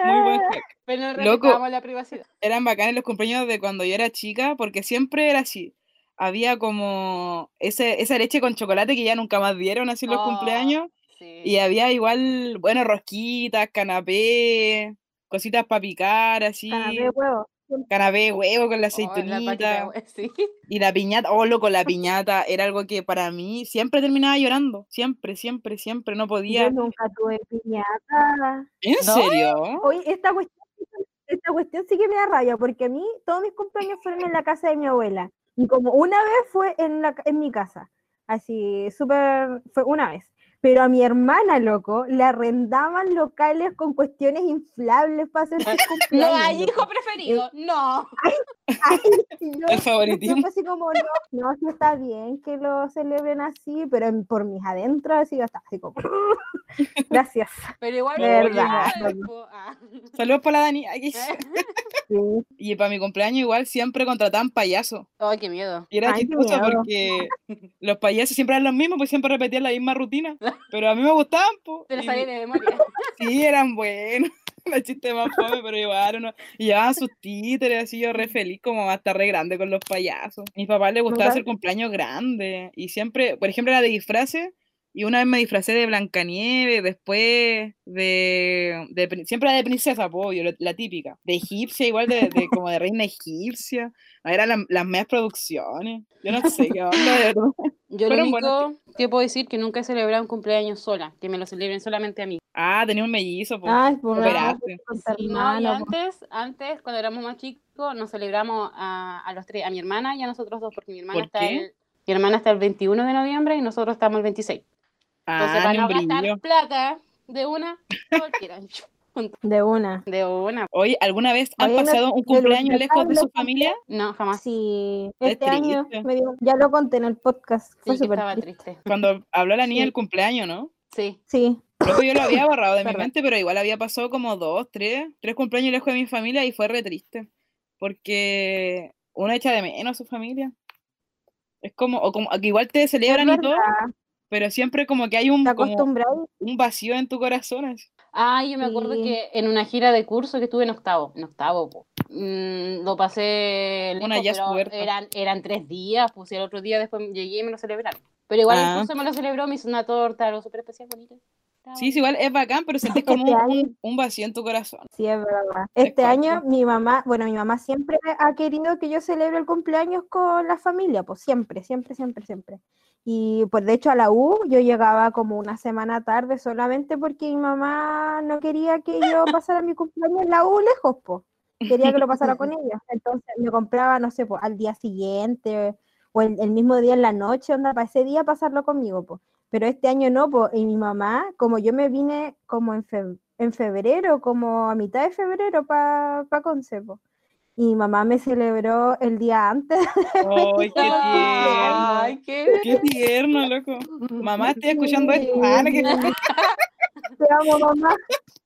Muy buen hack. Pero no Loco. la privacidad. Eran bacanes los cumpleaños de cuando yo era chica, porque siempre era así. Había como ese, esa leche con chocolate que ya nunca más dieron así en los Oh, cumpleaños. Sí. Y había igual, bueno, rosquitas, canapé, cositas para picar, así. Canapé de huevo. Canapé, huevo con la Oh, la aceitunita. sí. Y la piñata, oh, loco, la [laughs] piñata era algo que para mí siempre terminaba llorando. Siempre, siempre, siempre. No podía. Yo nunca tuve piñata. ¿En ¿No? serio? Oye, esta cuestión, esta cuestión sí que me da rabia, porque a mí todos mis cumpleaños fueron en la casa de mi abuela. Y como una vez fue en, la, en mi casa. Así, súper, fue una vez. Pero a mi hermana, loco, le arrendaban locales con cuestiones inflables para hacer [laughs] sus No cumpleaños. hay loco. hijo preferido. No. Ay, yo- El favoritismo. así como, no, no, sí está bien que lo celebren así, pero en- por mis adentros así, yo estaba así como, [laughs] gracias. Pero igual verdad. ah. Saludos para la Dani. Ay, Sí. Y para mi cumpleaños igual siempre contrataban payasos. Ay, qué miedo. Y era Ay, chistoso porque los payasos siempre eran los mismos, pues siempre repetían la misma rutina. Pero a mí me gustaban, pues. Te lo y- de memoria. Sí, eran buenos. Los chistes más fome, pero igual uno. Y llevaban sus títeres, así yo re feliz, como hasta re grande con los payasos. A mis papás les gustaba hacer cumpleaños grandes. Y siempre, por ejemplo, era de disfraces. Y una vez me disfracé de Blancanieves, después de, de siempre era de princesa, obvio, la, típica. De egipcia, igual de, de como de reina egipcia. Eran la- las medias producciones. Yo no sé qué onda, de verdad. [laughs] Yo lo único que puedo decir que nunca he celebrado un cumpleaños sola, que me lo celebren solamente a mí. Ah, tenía un mellizo, por Operaste. Sí, no, y antes, antes, cuando éramos más chicos, nos celebramos a, a los tres, a mi hermana y a nosotros dos, porque mi hermana ¿Por está qué? el, mi hermana está el 21 de noviembre y nosotros estamos el 26. Entonces, Ah, un brillo. gastar plata de una, cualquiera. [laughs] De una. De una. Oye, ¿alguna vez han Oye, no- pasado un cumpleaños lejos de su familia? No, jamás. Sí, este año triste. me dio- ya lo conté en el podcast. Fue Sí, que súper estaba triste. triste. Cuando habló la niña Sí. del cumpleaños, ¿no? Sí. Sí, Loco, yo lo había borrado de mi mente, pero igual había pasado como dos, tres, tres cumpleaños lejos de mi familia y fue re triste. Porque uno echa de menos a su familia. Es como, o como que igual te celebran y todo, pero siempre como que hay un, como un vacío en tu corazón. así. Ah, yo me acuerdo Sí. que en una gira de curso que estuve en octavo, en octavo, po, mm, lo pasé Una lejos, ya pero eran, eran tres días, pues y el otro día después llegué y me lo celebraron. Pero igual Ah. el curso me lo celebró, me hizo una torta, algo súper especial, bonito. Sí, sí, igual es bacán, pero sentís como Este un, año- un- vacío en tu corazón. Sí, es verdad. Es Este año cuático. mi mamá, bueno, mi mamá siempre ha querido que yo celebre el cumpleaños con la familia, pues siempre, siempre, siempre, siempre. Y pues de hecho a la U yo llegaba como una semana tarde solamente porque mi mamá no quería que yo pasara mi cumpleaños en la U lejos, pues. Quería que lo pasara con ella. Entonces me compraba, no sé, pues al día siguiente o el, mismo día en la noche, onda, para ese día pasarlo conmigo, pues. Pero este año no, pues, y mi mamá, como yo me vine como en, fe- en febrero, como a mitad de febrero para pa Conce, po, y mi mamá me celebró el día antes. ¡Ay, qué tierno! Ay, qué ¡Qué tierno, loco! Mamá, estoy escuchando esto. Ah, Te amo, mamá.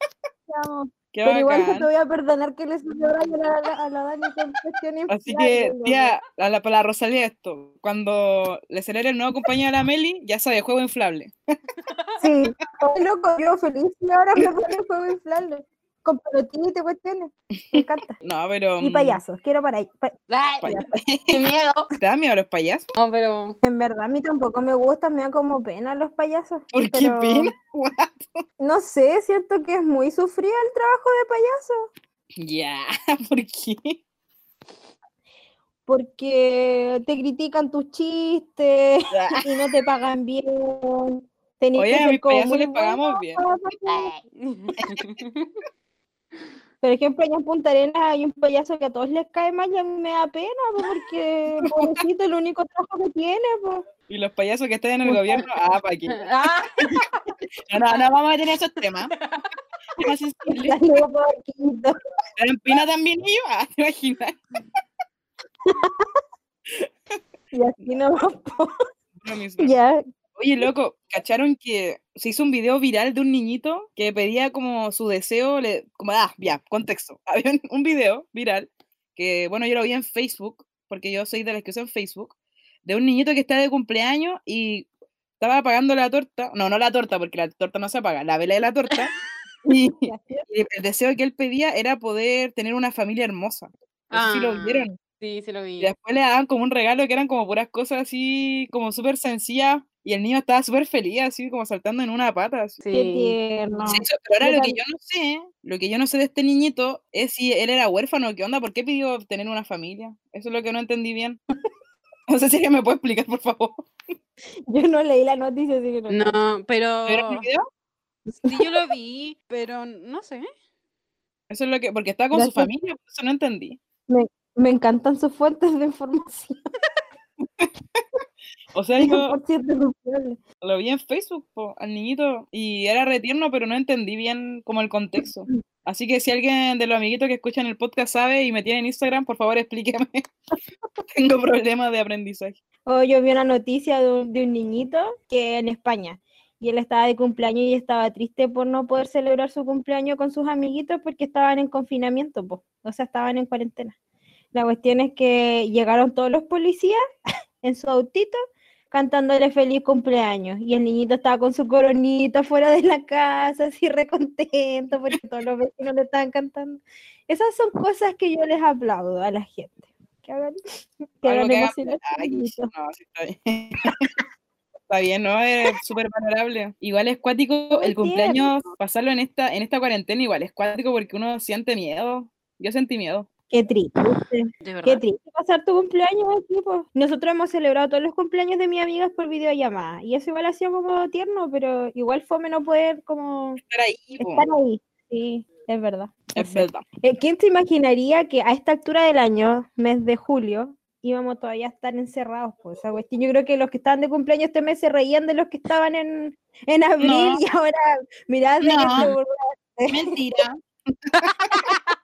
Te amo. qué Pero igual bacán. te voy a perdonar que le celebraran a la, a la Dani con cuestiones Así que, tía, a la, para la Rosalía esto, cuando le celebre el nuevo compañero a la Meli, ya sabe, juego inflable. Sí. Loco, yo feliz y ahora me pone el juego inflable. Con pelotita y cuestiones. Me encanta. [laughs] No, pero... Y mm, payasos. Quiero para ahí. pa- [laughs] qué miedo. ¿Te da miedo los payasos? No, pero En verdad, a mí tampoco me gustan, me da como pena los payasos. ¿Por qué pena? What? [laughs] No sé, siento que es muy sufrido el trabajo de payaso. Ya, ¿por qué? Porque te critican tus chistes y no te pagan bien. Tenés Oye, que a mis como payasos les pagamos bien. Por ejemplo, allá en Punta Arenas hay un payaso que a todos les cae mal y a mí me da pena, po, porque [laughs] pobrecito es el único trabajo que tiene. po. Y los payasos que están en el gobierno, ah, ¿para qué? Ah, [laughs] No, no, no vamos a tener esos temas. Pero en Pina también ellos, ah, ¿te imaginas? [laughs] Y así no mismo. ya. Oye, loco, ¿cacharon que se hizo un video viral de un niñito que pedía como su deseo? Le, como, ah, ya, contexto. [laughs] Había un, un video viral que, bueno, yo lo vi en Facebook, porque yo soy de las que usan Facebook, de un niñito que está de cumpleaños y estaba apagando la torta. No, no la torta, porque la torta no se apaga, la vela de la torta. [laughs] Y, y el deseo que él pedía era poder tener una familia hermosa. Sé si lo Ah. vieron. sí, sí lo vi. Y después le daban como un regalo que eran como puras cosas así, como súper sencillas. Y el niño estaba súper feliz, así como saltando en una pata. así. Qué Sí. tierno. Pero ahora lo que yo no sé, lo que yo no sé de este niñito es si él era huérfano o qué onda, ¿por qué pidió tener una familia? Eso es lo que no entendí bien. [laughs] No sé si alguien me puede explicar, por favor. Yo no leí la noticia, así que no. No, pero ¿Vieron el video? sí yo lo vi, pero no sé. Eso es lo que, porque está con su familia, por eso no entendí. Me encantan sus fuentes de información. [laughs] O sea, yo 100% confiable. lo vi en Facebook, po, al niñito, y era retierno, pero no entendí bien como el contexto. Así que si alguien de los amiguitos que escuchan el podcast sabe y me tiene en Instagram, por favor explíqueme. [laughs] Tengo problemas de aprendizaje. Oh, yo vi una noticia de un, de un niñito que en España y él estaba de cumpleaños y estaba triste por no poder celebrar su cumpleaños con sus amiguitos porque estaban en confinamiento, po, o sea, estaban en cuarentena. La cuestión es que llegaron todos los policías en su autito cantándole feliz cumpleaños y el niñito estaba con su coronita fuera de la casa, así recontento porque todos los vecinos le estaban cantando. Esas son cosas que yo les aplaudo a la gente. Que hagan, que hagan que haga- emocionar a sus Ay, no, sí está bien. [laughs] Está bien, ¿no? Es súper valorable. Igual es cuático Muy el cumpleaños, pasarlo en esta, en esta cuarentena, igual es cuático porque uno siente miedo. Yo sentí miedo. Qué triste. De Qué triste pasar tu cumpleaños aquí, pues. Nosotros hemos celebrado todos los cumpleaños de mis amigas por videollamada. Y eso igual ha sido como tierno, pero igual fome no poder como Estar ahí, po, estar ahí. Sí, es verdad. es verdad. Eh, ¿Quién se imaginaría que a esta altura del año, mes de julio, íbamos todavía a estar encerrados? Pues, cuestión. Yo creo que los que estaban de cumpleaños este mes se reían de los que estaban en, en abril No. y ahora mirad de No. Mentira. [laughs]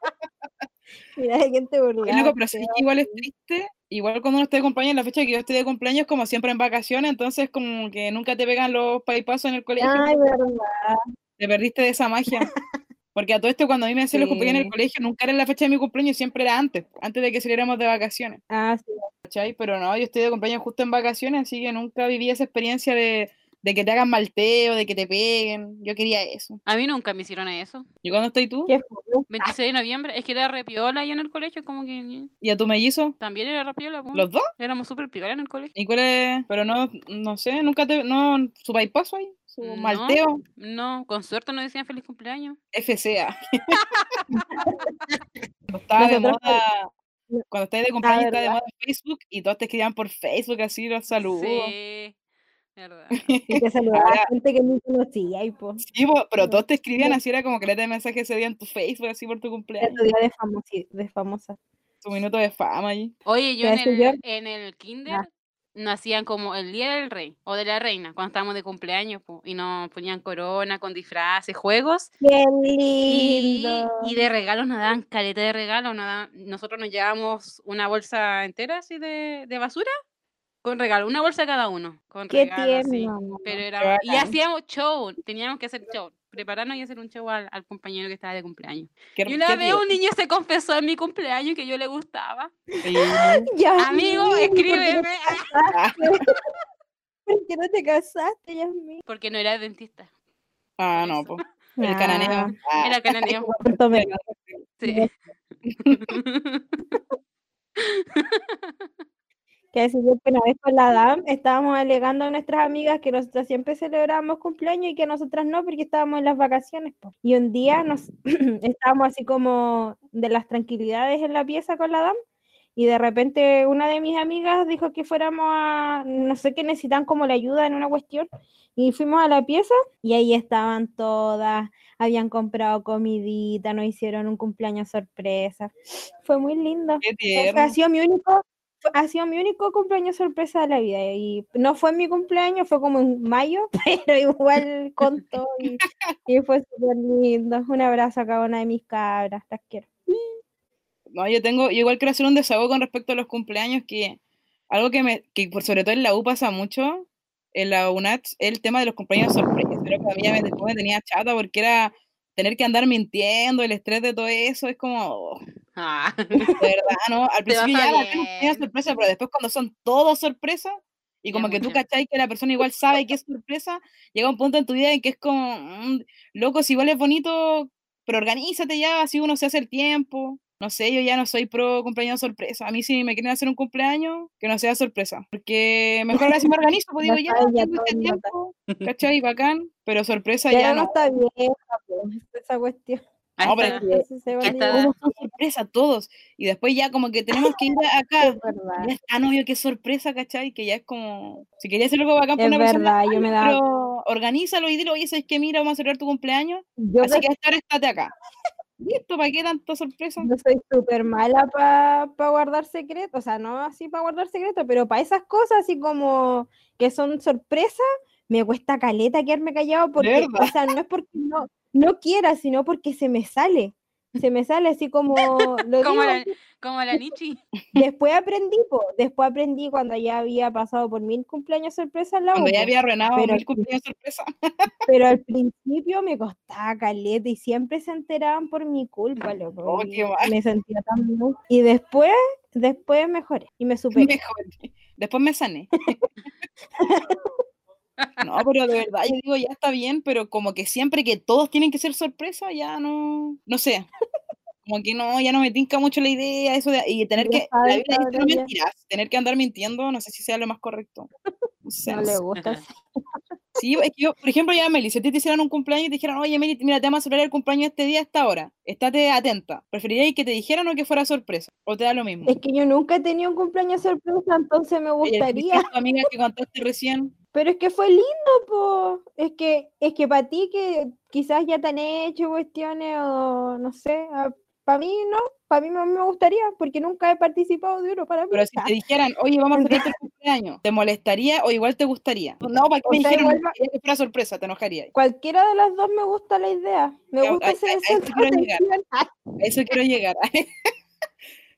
Mirad de quién te Oye, loco, pero sí igual es triste igual cuando uno está de cumpleaños, la fecha que yo estoy de cumpleaños, como siempre en vacaciones, entonces como que nunca te pegan los paipasos en el colegio. Ay, verdad. Te perdiste de esa magia. [laughs] Porque a todo esto, cuando a mí me hacían los cumpleaños en el colegio, nunca era la fecha de mi cumpleaños, siempre era antes, antes de que saliéramos de vacaciones. Ah, sí. ¿cachai? Pero no, yo estoy de cumpleaños justo en vacaciones, así que nunca viví esa experiencia de, de que te hagan malteo, de que te peguen. Yo quería eso. A mí nunca me hicieron eso. ¿Y cuándo estás tú? ¿Qué fue? 26 de noviembre, es que era repiola yo en el colegio, como que ¿Y a tu mellizo? también era repiola. ¿Los dos? Éramos súper piola en el colegio. ¿Y cuál es? Pero no, no sé, nunca te, no, su bypass ahí, su No. malteo, No, con suerte nos decían feliz cumpleaños. FCA. [laughs] Cuando estaba de moda, cuando estáis de cumpleaños, estaba de moda Facebook y todos te escribían por Facebook así los saludos. Sí, verdad. [laughs] Y te saludaba Ahora- gente que ni conocía y pues. Sí, po, pero No. todos te escribían así, era como que le de mensaje ese día en tu Facebook, así por tu cumpleaños, tu día de, famosi- de famosa. tu minuto de fama allí. Oye, yo en el, yo. en el kinder nos hacían como el día del rey o de la reina, cuando estábamos de cumpleaños, po, y nos ponían corona con disfraces, juegos. ¡Qué Y, lindo! y de regalos nos daban caleta de regalos. nos daban- nosotros nos llevábamos una bolsa entera así de, de basura con regalo, una bolsa cada uno. Con ¡Qué regalos, sí. Pero era, y hacíamos show, teníamos que hacer show, prepararnos y hacer un show al, al compañero que estaba de cumpleaños. Qué- Y una vez un niño se confesó en mi cumpleaños que yo le gustaba. [laughs] Amigo, ¿por qué no- escríbeme. [laughs] ¿Por qué no te casaste, Yasmín? Porque no era dentista. Ah, no, pues. El cananeo. Ah, Era cananeo. [laughs] ¿Cuánto me- Sí. Que decir yo que una vez con la DAM estábamos alegando a nuestras amigas que nosotras siempre celebrábamos cumpleaños y que nosotras no porque estábamos en las vacaciones. po. Y un día nos [clears throat] estábamos así como de las tranquilidades en la pieza con la DAM y de repente una de mis amigas dijo que fuéramos a, no sé qué necesitan como la ayuda en una cuestión y fuimos a la pieza y ahí estaban todas, habían comprado comidita, nos hicieron un cumpleaños sorpresa. Fue muy lindo. Qué O sea, ha sido mi único, ha sido mi único cumpleaños sorpresa de la vida. Y no fue mi cumpleaños, fue como en mayo, [laughs] pero igual contó y, fue súper lindo. Un abrazo a cada una de mis cabras, las quiero. No, yo tengo, yo igual quiero hacer un desahogo con respecto a los cumpleaños, que algo que me, que sobre todo en la U pasa mucho, en la UNAT, el tema de los cumpleaños sorpresa, pero que a mí ya me, me tenía chata porque era tener que andar mintiendo, el estrés de todo eso, es como, Ah, de verdad, ¿no? [laughs] Al principio ya la cumpleaños sorpresa, pero después cuando son todos sorpresa, y como que tú mucho. cachai que la persona igual sabe que es sorpresa, llega un punto en tu vida en que es como, mm, loco, si igual es bonito, pero organízate ya, así uno se hace el tiempo. No sé, yo ya no soy pro cumpleaños sorpresa. A mí si me quieren hacer un cumpleaños, que no sea sorpresa. Porque mejor ahora si me organizo, pues Ya digo, ya, ya tengo este tiempo, ¿cachai? Bacán, pero sorpresa Ya ya no no. está vieja, [laughs] pues, esa cuestión. No, pero está. Está- Todos son sorpresa, todos. Y después ya como que tenemos que ir a- acá. Ya es tan obvio que es sorpresa, ¿cachai? Que ya es como. Si querías hacer algo bacán Es una persona, verdad, yo hazlo, me da. pero organízalo y dile, oye, ¿sabes qué? Mira, vamos a celebrar tu cumpleaños. Yo, Así que a esta hora estate acá. Listo, ¿para qué tanta sorpresa? yo soy súper mala para guardar secretos, o sea, no así para guardar secretos, pero para esas cosas así como que son sorpresas, me cuesta caleta quedarme callado porque, o sea, no es porque no, no quiera, sino porque se me sale. Se me sale así como [laughs] lo Como la, como la Nichi. después aprendí, po, después aprendí cuando ya había pasado por mil cumpleaños sorpresas en la Cuando U, ya había arruinado pero- mil cumpleaños sorpresa. [laughs] pero al principio me costaba caleta y siempre se enteraban por mi culpa, loco. Oh, y qué mal. me sentía tan mal. Y después, después mejoré y me superé. Mejor. Después me sané. [laughs] No, pero de verdad, yo digo, ya está bien, pero como que siempre que todos tienen que ser sorpresa, ya no, no sé. Como que no, ya no me tinca mucho la idea, eso de, y tener Ya que, la vida no mentiras, tener que andar mintiendo, no sé si sea lo más correcto. No sé, No no le sé. gusta. Sí, es que yo, por ejemplo, ya Meli, si a ti te hicieran un cumpleaños y te dijeran, oye Meli, mira, te vamos a celebrar el cumpleaños este día a esta hora, estate atenta. ¿Preferirías que te dijeran o que fuera sorpresa? ¿O te da lo mismo? Es que yo nunca he tenido un cumpleaños sorpresa, entonces me gustaría. ¿viste a tu amiga que contaste recién? Pero es que fue lindo, po. Es que, es que para ti que quizás ya te han hecho cuestiones o no sé, para mí no, para mí me, me gustaría, porque nunca he participado de uno para mí. Pero si te dijeran, oye, vamos a celebrar tu cumpleaños, ¿te molestaría o igual te gugustaría? No, para que me dijeran igual que fuera sorpresa, te enojaría. Cualquiera de las dos me gusta la idea. Me gusta a- ser a- a eso quiero llegar. A eso quiero llegar.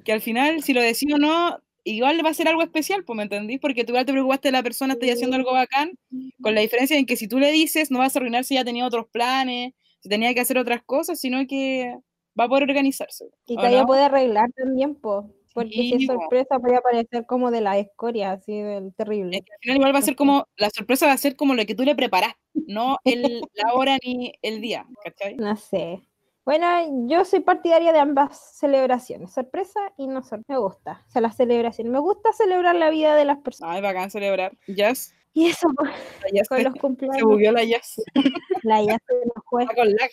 que al final, si lo decís o no, igual va a ser algo especial, pues, ¿me entendís? Porque tú igual te preocupaste de la persona, estoy haciendo algo bacán, con la diferencia en que si tú le dices, no vas a arruinar si ya tenía otros planes, si tenía que hacer otras cosas, sino que va a poder organizarse. Y ¿o todavía no? puede arreglar también, po. Porque si es sorpresa puede aparecer como de la escoria, así del Es terrible. que al final igual va a ser como, la sorpresa va a ser como lo que tú le preparas, no el, la hora ni el día, ¿cachai? No sé. Bueno, yo soy partidaria de ambas celebraciones, sorpresa y no sorpresa. Me gusta, o sea, las celebraciones. Me gusta celebrar la vida de las personas. Ay, bacán celebrar. Jazz, Y eso pues, la Jazz con se, los se cumpleaños. bugueó la Jazz. [laughs] La se nos. Está con lag.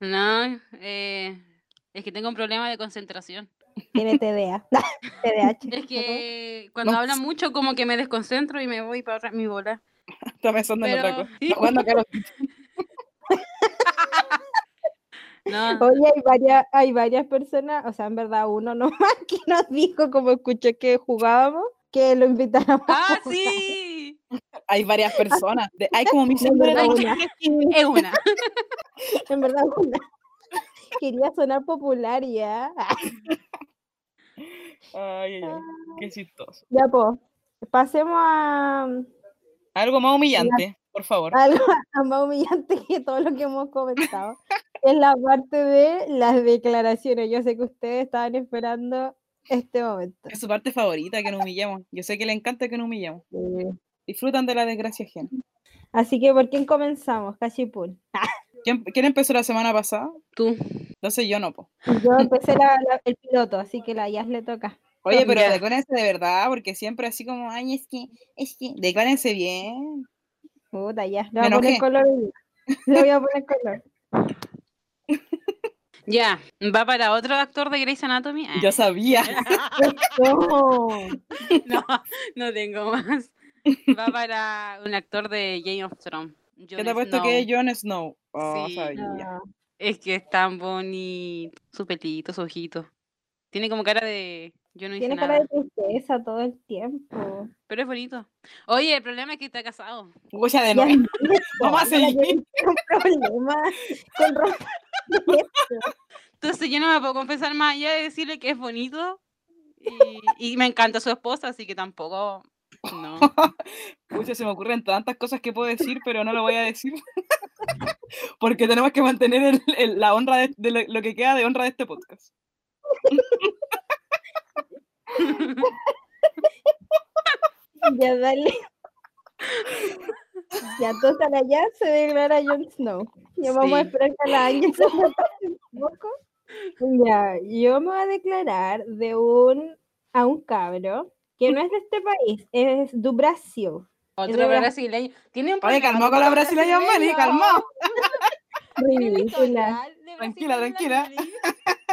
No, eh, es que tengo un problema de concentración. Tiene TDA. [laughs] TDAH. Es que cuando No. hablan mucho como que me desconcentro y me voy para mi bola. Está pensando en otra Pero- cosa. Está jugando a. [laughs] No, Oye, hay varias, hay varias personas, o sea, en verdad uno nomás [laughs] que nos dijo, como escuché que jugábamos, que lo invitáramos. a ¡Ah, jugar. sí! Hay varias personas. de- hay como mil [laughs] de una. Es una. [laughs] En verdad una. Quería sonar popular ya. Ay, ay, ay. Qué chistoso. Ya, pues, pasemos a, Algo más humillante, por favor. algo [laughs] más humillante que todo lo que hemos comentado. Es la parte de las declaraciones. Yo sé que ustedes estaban esperando este momento. Es su parte favorita, que nos humillemos. Yo sé que le encanta que nos humillemos. Eh, Disfrutan de la desgracia ajena. Así que, ¿por quién comenzamos? Cachipún. ¿Quién, quién empezó la semana pasada? Tú. Entonces yo no, po. Yo empecé la- la- el piloto, así que la Jazz le toca. Oye, pero declárense de verdad, porque siempre así como, ay, es que, es que, declárense bien. Puta, ya. Le voy a poner color. Le voy a poner color. Ya, va para otro actor de Grey's Anatomy. Ah, Yo sabía. [laughs] No. no, no tengo más. Va para un actor de Game of Thrones. ¿Qué Jon te ha puesto que es Jon Snow? Oh, Sí. sabía. No. Es que es tan bonito. Su pelito, su ojito. Tiene como cara de. Yo no hice Tiene nada. cara de tristeza todo el tiempo. Pero es bonito. Oye, el problema es que está casado. De Ya nuevo. empiezo, [laughs] Vamos a seguir. tengo un problema con esto. Entonces yo no me puedo confesar más allá de decirle que es bonito. Y, y me encanta su esposa, así que tampoco. No. [laughs] Pucha, se me ocurren tantas cosas que puedo decir, pero no lo voy a decir. [laughs] Porque tenemos que mantener el- el- la honra de, de lo, lo que queda de honra de este podcast. Ya dale. Ya total allá se declara Jon Snow. Ya vamos a Sí. esperar que la Ángel se un poco. Ya, yo me voy a declarar de un a un cabro que no es de este país, es do Brasil. Otro brasileño. Tiene un Oye, calmado [laughs] con la brasileña, Manny, Ridícula. de Tranquila, tranquila.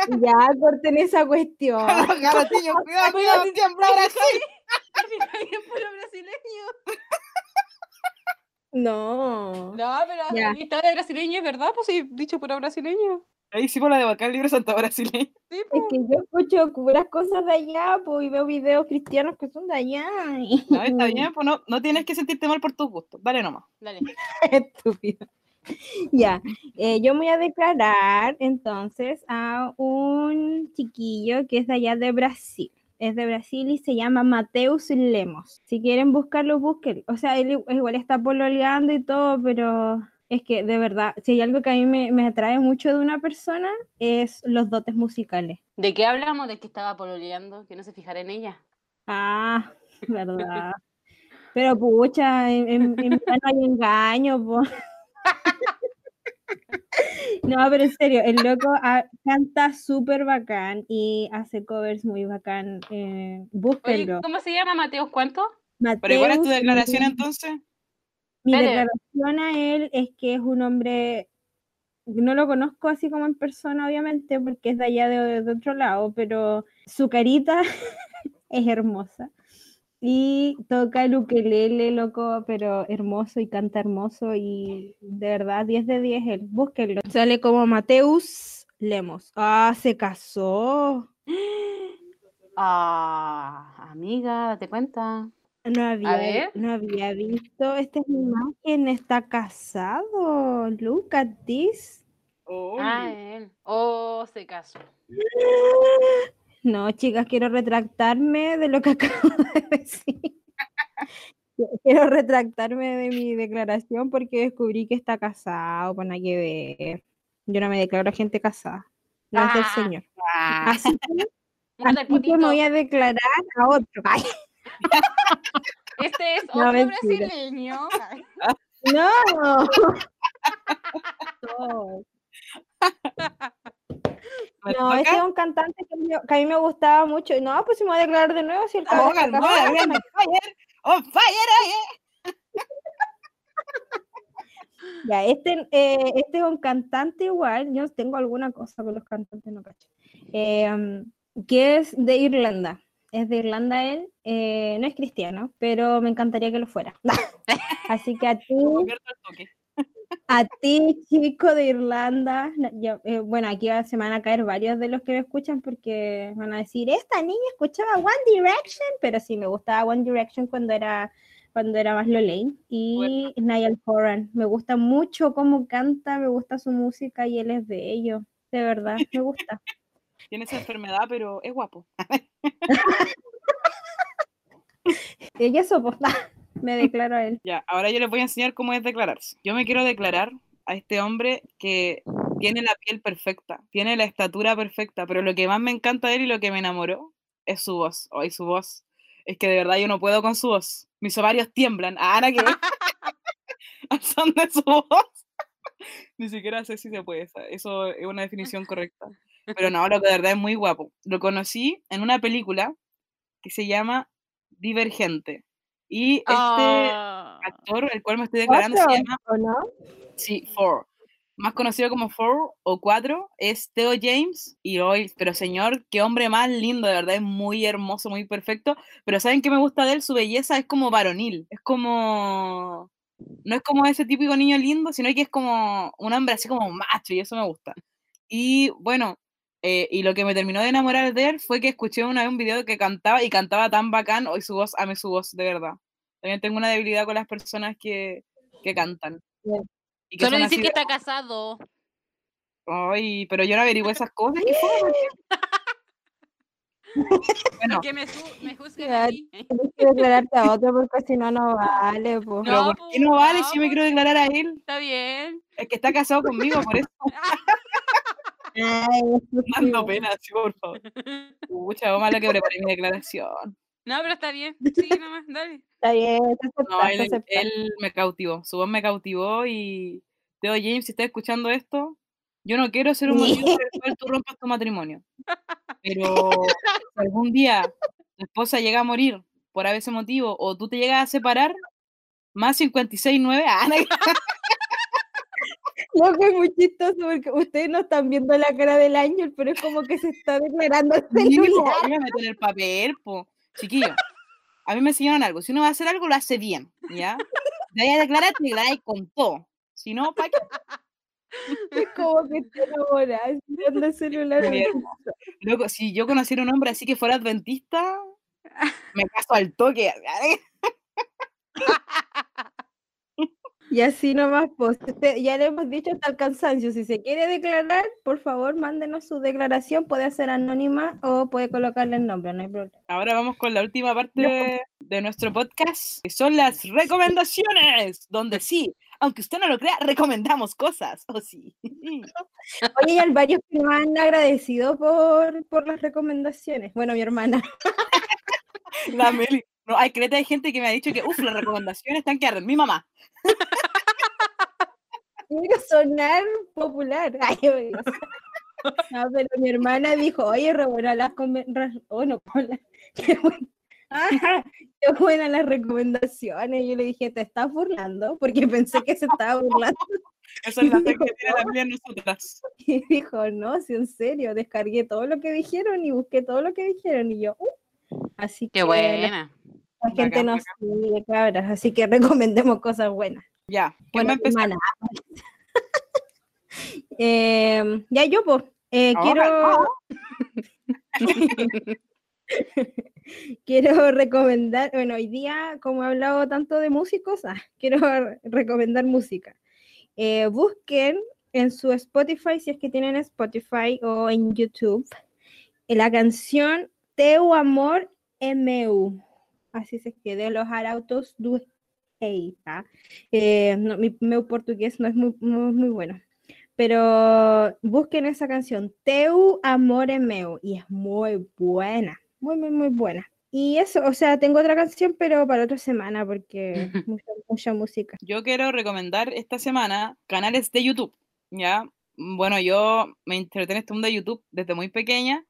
Ya corten esa cuestión. Garotillo, [laughs] cuidado, cuidado, [laughs] siempre Brasil. [laughs] Es puro brasileño. No. No, pero Ya. la lista de brasileño es verdad, pues sí, dicho puro brasileño. Ahí hicimos la de Bacal Libre Santa Brasileña. Sí, Es pues. que yo escucho puras cosas de allá, pues, y veo videos cristianos que son de allá. y- No, está bien, pues no, no tienes que sentirte mal por tus gustos. Dale nomás. Dale. Estúpido. [laughs] Ya, eh, yo voy a declarar entonces a un chiquillo que es de allá de Brasil. Es de Brasil y se llama Mateus Lemos. Si quieren buscarlo, búsquenlo. O sea, él igual está pololeando y todo, pero es que de verdad, si hay algo que a mí me, me atrae mucho de una persona, es los dotes musicales. ¿De qué hablamos? De que estaba pololeando, que no se fijara en ella. Ah, [laughs] verdad. Pero pucha, en, en, en verano hay engaño, po. No, pero en serio, el loco ah, canta súper bacán y hace covers muy bacán. Eh, Oye. ¿cómo se llama Mateos cuánto? Pero igual es tu Mateus declaración entonces. Mi declaración a él es que es un hombre, no lo conozco así como en persona, obviamente, porque es de allá de, de otro lado, pero su carita [laughs] es hermosa. Y toca el ukelele, loco, pero hermoso y canta hermoso y de verdad 10 de 10 él. Búsquenlo. Sale como Mateus Lemos. Ah, se casó. Ah, amiga, date cuenta. No había, ver. no había visto esta imagen. Está casado. Look at this. Uy, Ah, él. Oh, se casó. [laughs] No, chicas, quiero retractarme de lo que [laughs] acabo de decir. Quiero retractarme de mi declaración porque descubrí que está casado, pues nada que ver. Yo no me declaro gente casada, no es del Ah. señor. Ah, Así que, [laughs] así me voy a declarar a otro. Ay, Este es otro brasileño. no. [laughs] No. ¿Me No, ese es un cantante que, yo- que a mí me gustaba mucho. No, pues si me voy a declarar de nuevo, si el Oh, cabrón bien, on fire, on fire, eh. [laughs] Ya, este, eh, este es un cantante igual, yo tengo alguna cosa con los cantantes, no cacho, em, que es de Irlanda, es de Irlanda él, eh, no es cristiano, pero me encantaría que lo fuera. [laughs] Así que a ti. A ti chico de Irlanda, eh, bueno, aquí se van a caer varios de los que me escuchan porque van a decir, esta niña escuchaba One Direction, pero sí, me gustaba One Direction cuando era cuando era más Lolaine y Niall Horan. Me gusta mucho cómo canta, me gusta su música y él es bello, de verdad, me gusta. [laughs] Tiene esa enfermedad, pero es guapo. [laughs] Y eso, pues, [laughs] me declaro a él. Ya, ahora yo les voy a enseñar cómo es declararse. Yo me quiero declarar a este hombre que tiene la piel perfecta, tiene la estatura perfecta, pero lo que más me encanta de él y lo que me enamoró es su voz. Hoy su voz. Es que de verdad yo no puedo con su voz. Mis ovarios tiemblan. Ah, Ana, que [laughs] al son de su voz. [laughs] Ni siquiera sé si se puede. Eso es una definición correcta. Pero no, lo que de verdad es muy guapo. Lo conocí en una película que se llama Divergente. Y este Ah. actor, el cual me estoy declarando, se ¿Cuatro, llama, o no? sí, Four. Más conocido como Four o Cuatro, es Theo James. Y hoy, pero señor, qué hombre más lindo, de verdad, es muy hermoso, muy perfecto. Pero ¿saben qué me gusta de él? Su belleza es como varonil. Es como. No es como ese típico niño lindo, sino que es como un hombre así como macho, y eso me gusta. Y bueno, eh, y lo que me terminó de enamorar de él fue que escuché una vez un video que cantaba y cantaba tan bacán. Hoy su voz, amé su voz, de verdad. También tengo una debilidad con las personas que, que cantan. Bien. Y que Solo decir que de- está casado. Ay, pero yo no averiguo esas cosas. ¿Qué fue? [laughs] Bueno, Que me, me juzguen Ya, a mí. Tienes que declararte a otro porque si no, no vale, pues. pero No, ¿por qué no vale si yo me quiero declarar a él? Está bien. Es que está casado conmigo, por eso [laughs] Ay, dando estúpido. pena, sí, por favor. Pucha, malo que preparé mi declaración. No, pero está bien. [laughs] Sí, nomás, dale. Está bien, te aceptas, No, él, aceptas. él me cautivó, su voz me cautivó y Teo James, si estás escuchando esto, yo no quiero ser un motivo por el cual tú rompas tu matrimonio. Pero [laughs] si algún día tu esposa llega a morir por ese motivo o tú te llegas a separar, más 56.9, ah, [laughs] no, Lo que es muy chistoso porque ustedes no están viendo la cara del ángel, pero es como que se está declarando Sí, po, celular. a meter el papel, po. Chiquillo, a mí me enseñaron algo. Si uno va a hacer algo, lo hace bien, ¿ya? Te vayas a declarar, te declaráis con todo. Si no, ¿para qué? Es como que te enamoras el celular. Loco, si yo conociera un hombre así que fuera adventista, me caso al toque. Y así nomás, pues usted- ya le hemos dicho hasta el cansancio. Si se quiere declarar, por favor, mándenos su declaración. Puede ser anónima o puede colocarle el nombre, no hay problema. Ahora vamos con la última parte de nuestro podcast, que son las recomendaciones, donde sí, aunque usted no lo crea, recomendamos cosas. ¿O sí? [laughs] Oye, y hay varios que me han agradecido por, por las recomendaciones. Bueno, mi hermana. [laughs] La Meli. No, hay creta de gente que me ha dicho que, uff, las recomendaciones están que arden. Mi mamá. Quiero sonar popular. [laughs] Ay, No, pero mi hermana dijo, oye, re buena las oh, no. [laughs] Qué, buen- Ah, [laughs] qué buenas las recomendaciones. Yo le dije, ¿te estás burlando? Porque pensé que se estaba burlando. Esa es la fe que tiene la en nosotras. Y dijo, no, si en serio, descargué todo lo que dijeron y busqué todo lo que dijeron. Y yo, "Uh". así Qué que la, buena. la gente Bacán, nos sigue, cabras. Así que recomendemos cosas buenas. Ya, ¿quién Bueno, Em, ya yo, pues, eh, quiero, [laughs] quiero recomendar, bueno, hoy día, como he hablado tanto de músicos, ah, quiero re- [laughs] recomendar música. Eh, busquen en su Spotify, si es que tienen Spotify o en YouTube, la canción Teu Amor é Meu. Así se escribe, de los Arautos do. Eh, no, mi meu portugués no es muy, muy, muy bueno. Pero busquen esa canción, Teu Amor é Meu, y es muy buena, muy, muy, muy buena. Y eso, o sea, tengo otra canción, pero para otra semana, porque [laughs] mucha, mucha música. Yo quiero recomendar esta semana canales de YouTube, ¿ya? Bueno, yo me entretengo en este mundo de YouTube desde muy pequeña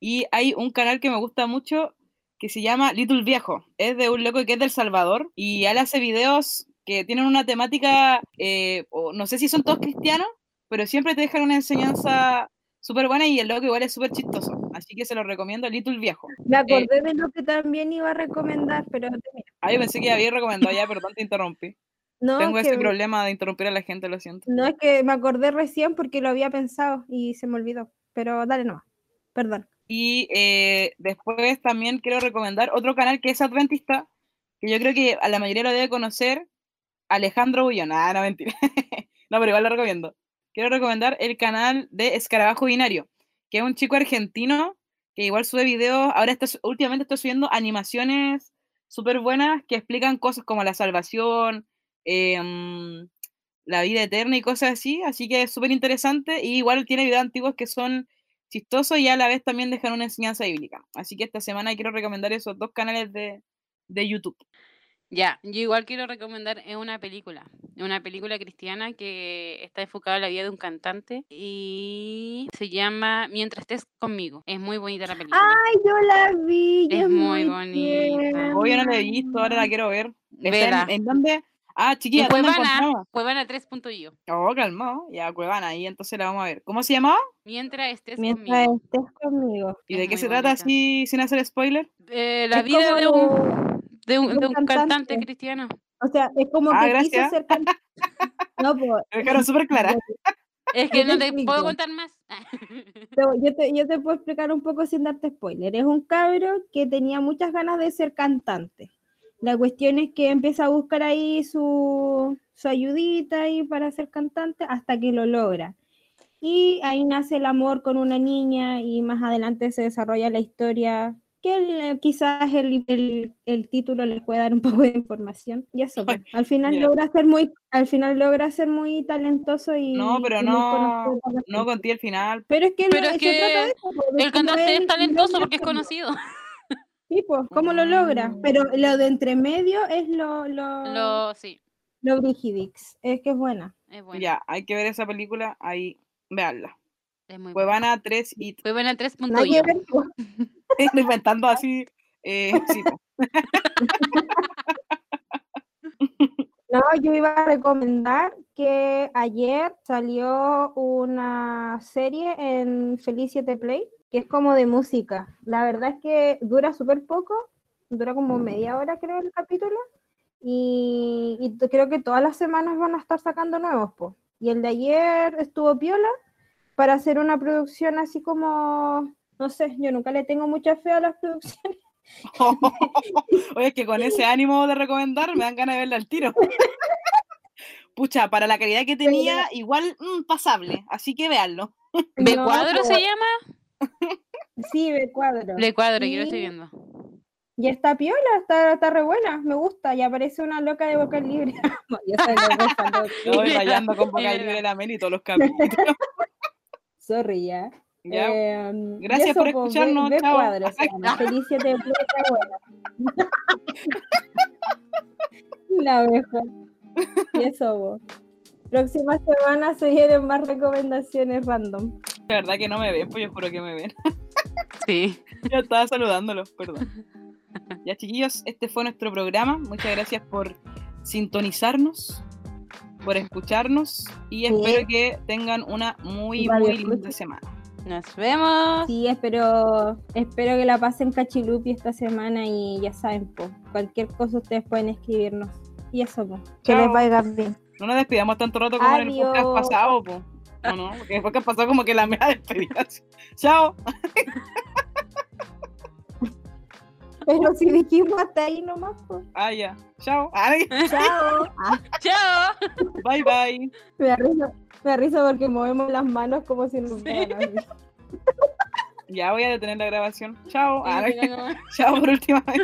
y hay un canal que me gusta mucho que se llama Little Viejo. Es de un loco que es del Salvador y él hace videos que tienen una temática, eh, o no sé si son todos cristianos, pero siempre te dejan una enseñanza súper buena y el loco igual es súper chistoso. Así que se lo recomiendo a Little Viejo. Me acordé de lo que también iba a recomendar, pero termina. Ah, yo pensé que había recomendado ya, perdón, te interrumpí. no, Tengo ese problema de interrumpir a la gente, lo siento. no es que me acordé recién porque lo había pensado y se me olvidó. Pero dale nomás, perdón. Y eh, después también quiero recomendar otro canal que es adventista, que yo creo que a la mayoría lo debe conocer, Alejandro Bullón. Ah, no, mentira. [laughs] no, pero igual lo recomiendo. Quiero recomendar el canal de Escarabajo Binario, que es un chico argentino que igual sube videos, ahora está, últimamente está subiendo animaciones súper buenas que explican cosas como la salvación, mm, la vida eterna y cosas así, así que es súper interesante y igual tiene videos antiguos que son chistosos y a la vez también dejan una enseñanza bíblica. Así que esta semana quiero recomendar esos dos canales de, de YouTube. Ya, yo igual quiero recomendar una película, una película cristiana que está enfocada en la vida de un cantante y se llama Mientras estés conmigo. Es muy bonita la película. Ay, yo la vi. Es muy muy bonita. Hoy no la he visto, ahora la quiero ver. ¿Está Vela. en, en dónde? Ah, chiquilla, ¿dónde Cuevana? Cuevana 3.io. Oh, calmado. Ya, Cuevana, ahí entonces la vamos a ver. ¿Cómo se llamaba? Mientras estés Mientras conmigo. estés conmigo. ¿Y Es de qué se trata así, sin hacer spoiler? Eh, la Es vida de un, de un, de un un cantante cantante. cristiano. O sea, es como Ah, que quiso gracias. ser cantante. [laughs] No, pues, Me dejaron súper clara. Es que no te puedo contar más. Yo te, yo te puedo explicar un poco sin darte spoiler. Es un cabro que tenía muchas ganas de ser cantante. La cuestión es que empieza a buscar ahí su, su ayudita ahí para ser cantante hasta que lo logra. Y ahí nace el amor con una niña y más adelante se desarrolla la historia que eh, quizás el, el, el, título les puede dar un [laughs] poco de información y eso pues, al final logra ser muy al final logra ser muy talentoso y no pero y no no conté el final. Pero es que, pero pues, el cantante es talentoso porque es conocido. Sí pues cómo lo logra mm. pero lo de entre medio es lo lo, lo sí. lo Brigidix es que es buena. Es buena. Ya hay que ver esa película ahí veanla es muy Cuevana buena. 3 y Cuevana 3.1 [laughs] Estoy [laughs] inventando así. Eh, sí. [laughs] No, yo iba a recomendar que ayer salió una serie en Feliz 7 Play, que es como de música. La verdad es que dura súper poco, dura como media hora creo el capítulo, y, creo que todas las semanas van a estar sacando nuevos, po. Y el de ayer estuvo piola para hacer una producción así como, no sé, yo nunca le tengo mucha fe a las producciones. [laughs] Oye, es que con ese ánimo de recomendar me dan ganas de verla al tiro. [laughs] Pucha, para la calidad que tenía, igual mm, pasable. Así que véanlo. ¿De No, cuadro se llama? Sí, de cuadro. De cuadro, yo lo estoy Y- viendo. Y está piola, está, está re buena, me gusta. Y aparece una loca de boca libre. [laughs] Yo voy rayando con boca libre de la Meli todos los capítulos. Sorry, ya. ¿Ya? Em, Gracias por po, ve- escucharnos, ve chao. cuadro, se llama. Felicia de buena. [laughs] La mejor. Y eso, vos. Próxima semana se vienen más recomendaciones random. De verdad que no me ven, pues yo juro que me ven. [laughs] Sí. Yo estaba saludándolos, perdón. Ya, chiquillos, este fue nuestro programa. Muchas gracias por sintonizarnos, por escucharnos y Sí. espero que tengan una muy, muy linda Escucha. semana. Nos vemos. Sí, espero, espero que la pasen cachilupi esta semana y ya saben, po, cualquier cosa ustedes pueden escribirnos. Y eso, po, que les vaya bien. No nos despidamos tanto rato como en el podcast pasado, po. No, no, porque el podcast pasado como que la mera despedida. [laughs] Chao. Pero si dijimos hasta ahí nomás, pues. Ah, ya. Chao. Ay, [laughs] Chao. Ah, Chao. bye, bye. me risa, [laughs] me da risa porque movemos las manos como si nos así. [laughs] Ya voy a detener la grabación. Chao. Ah, Sí, [laughs] no. chao por última vez.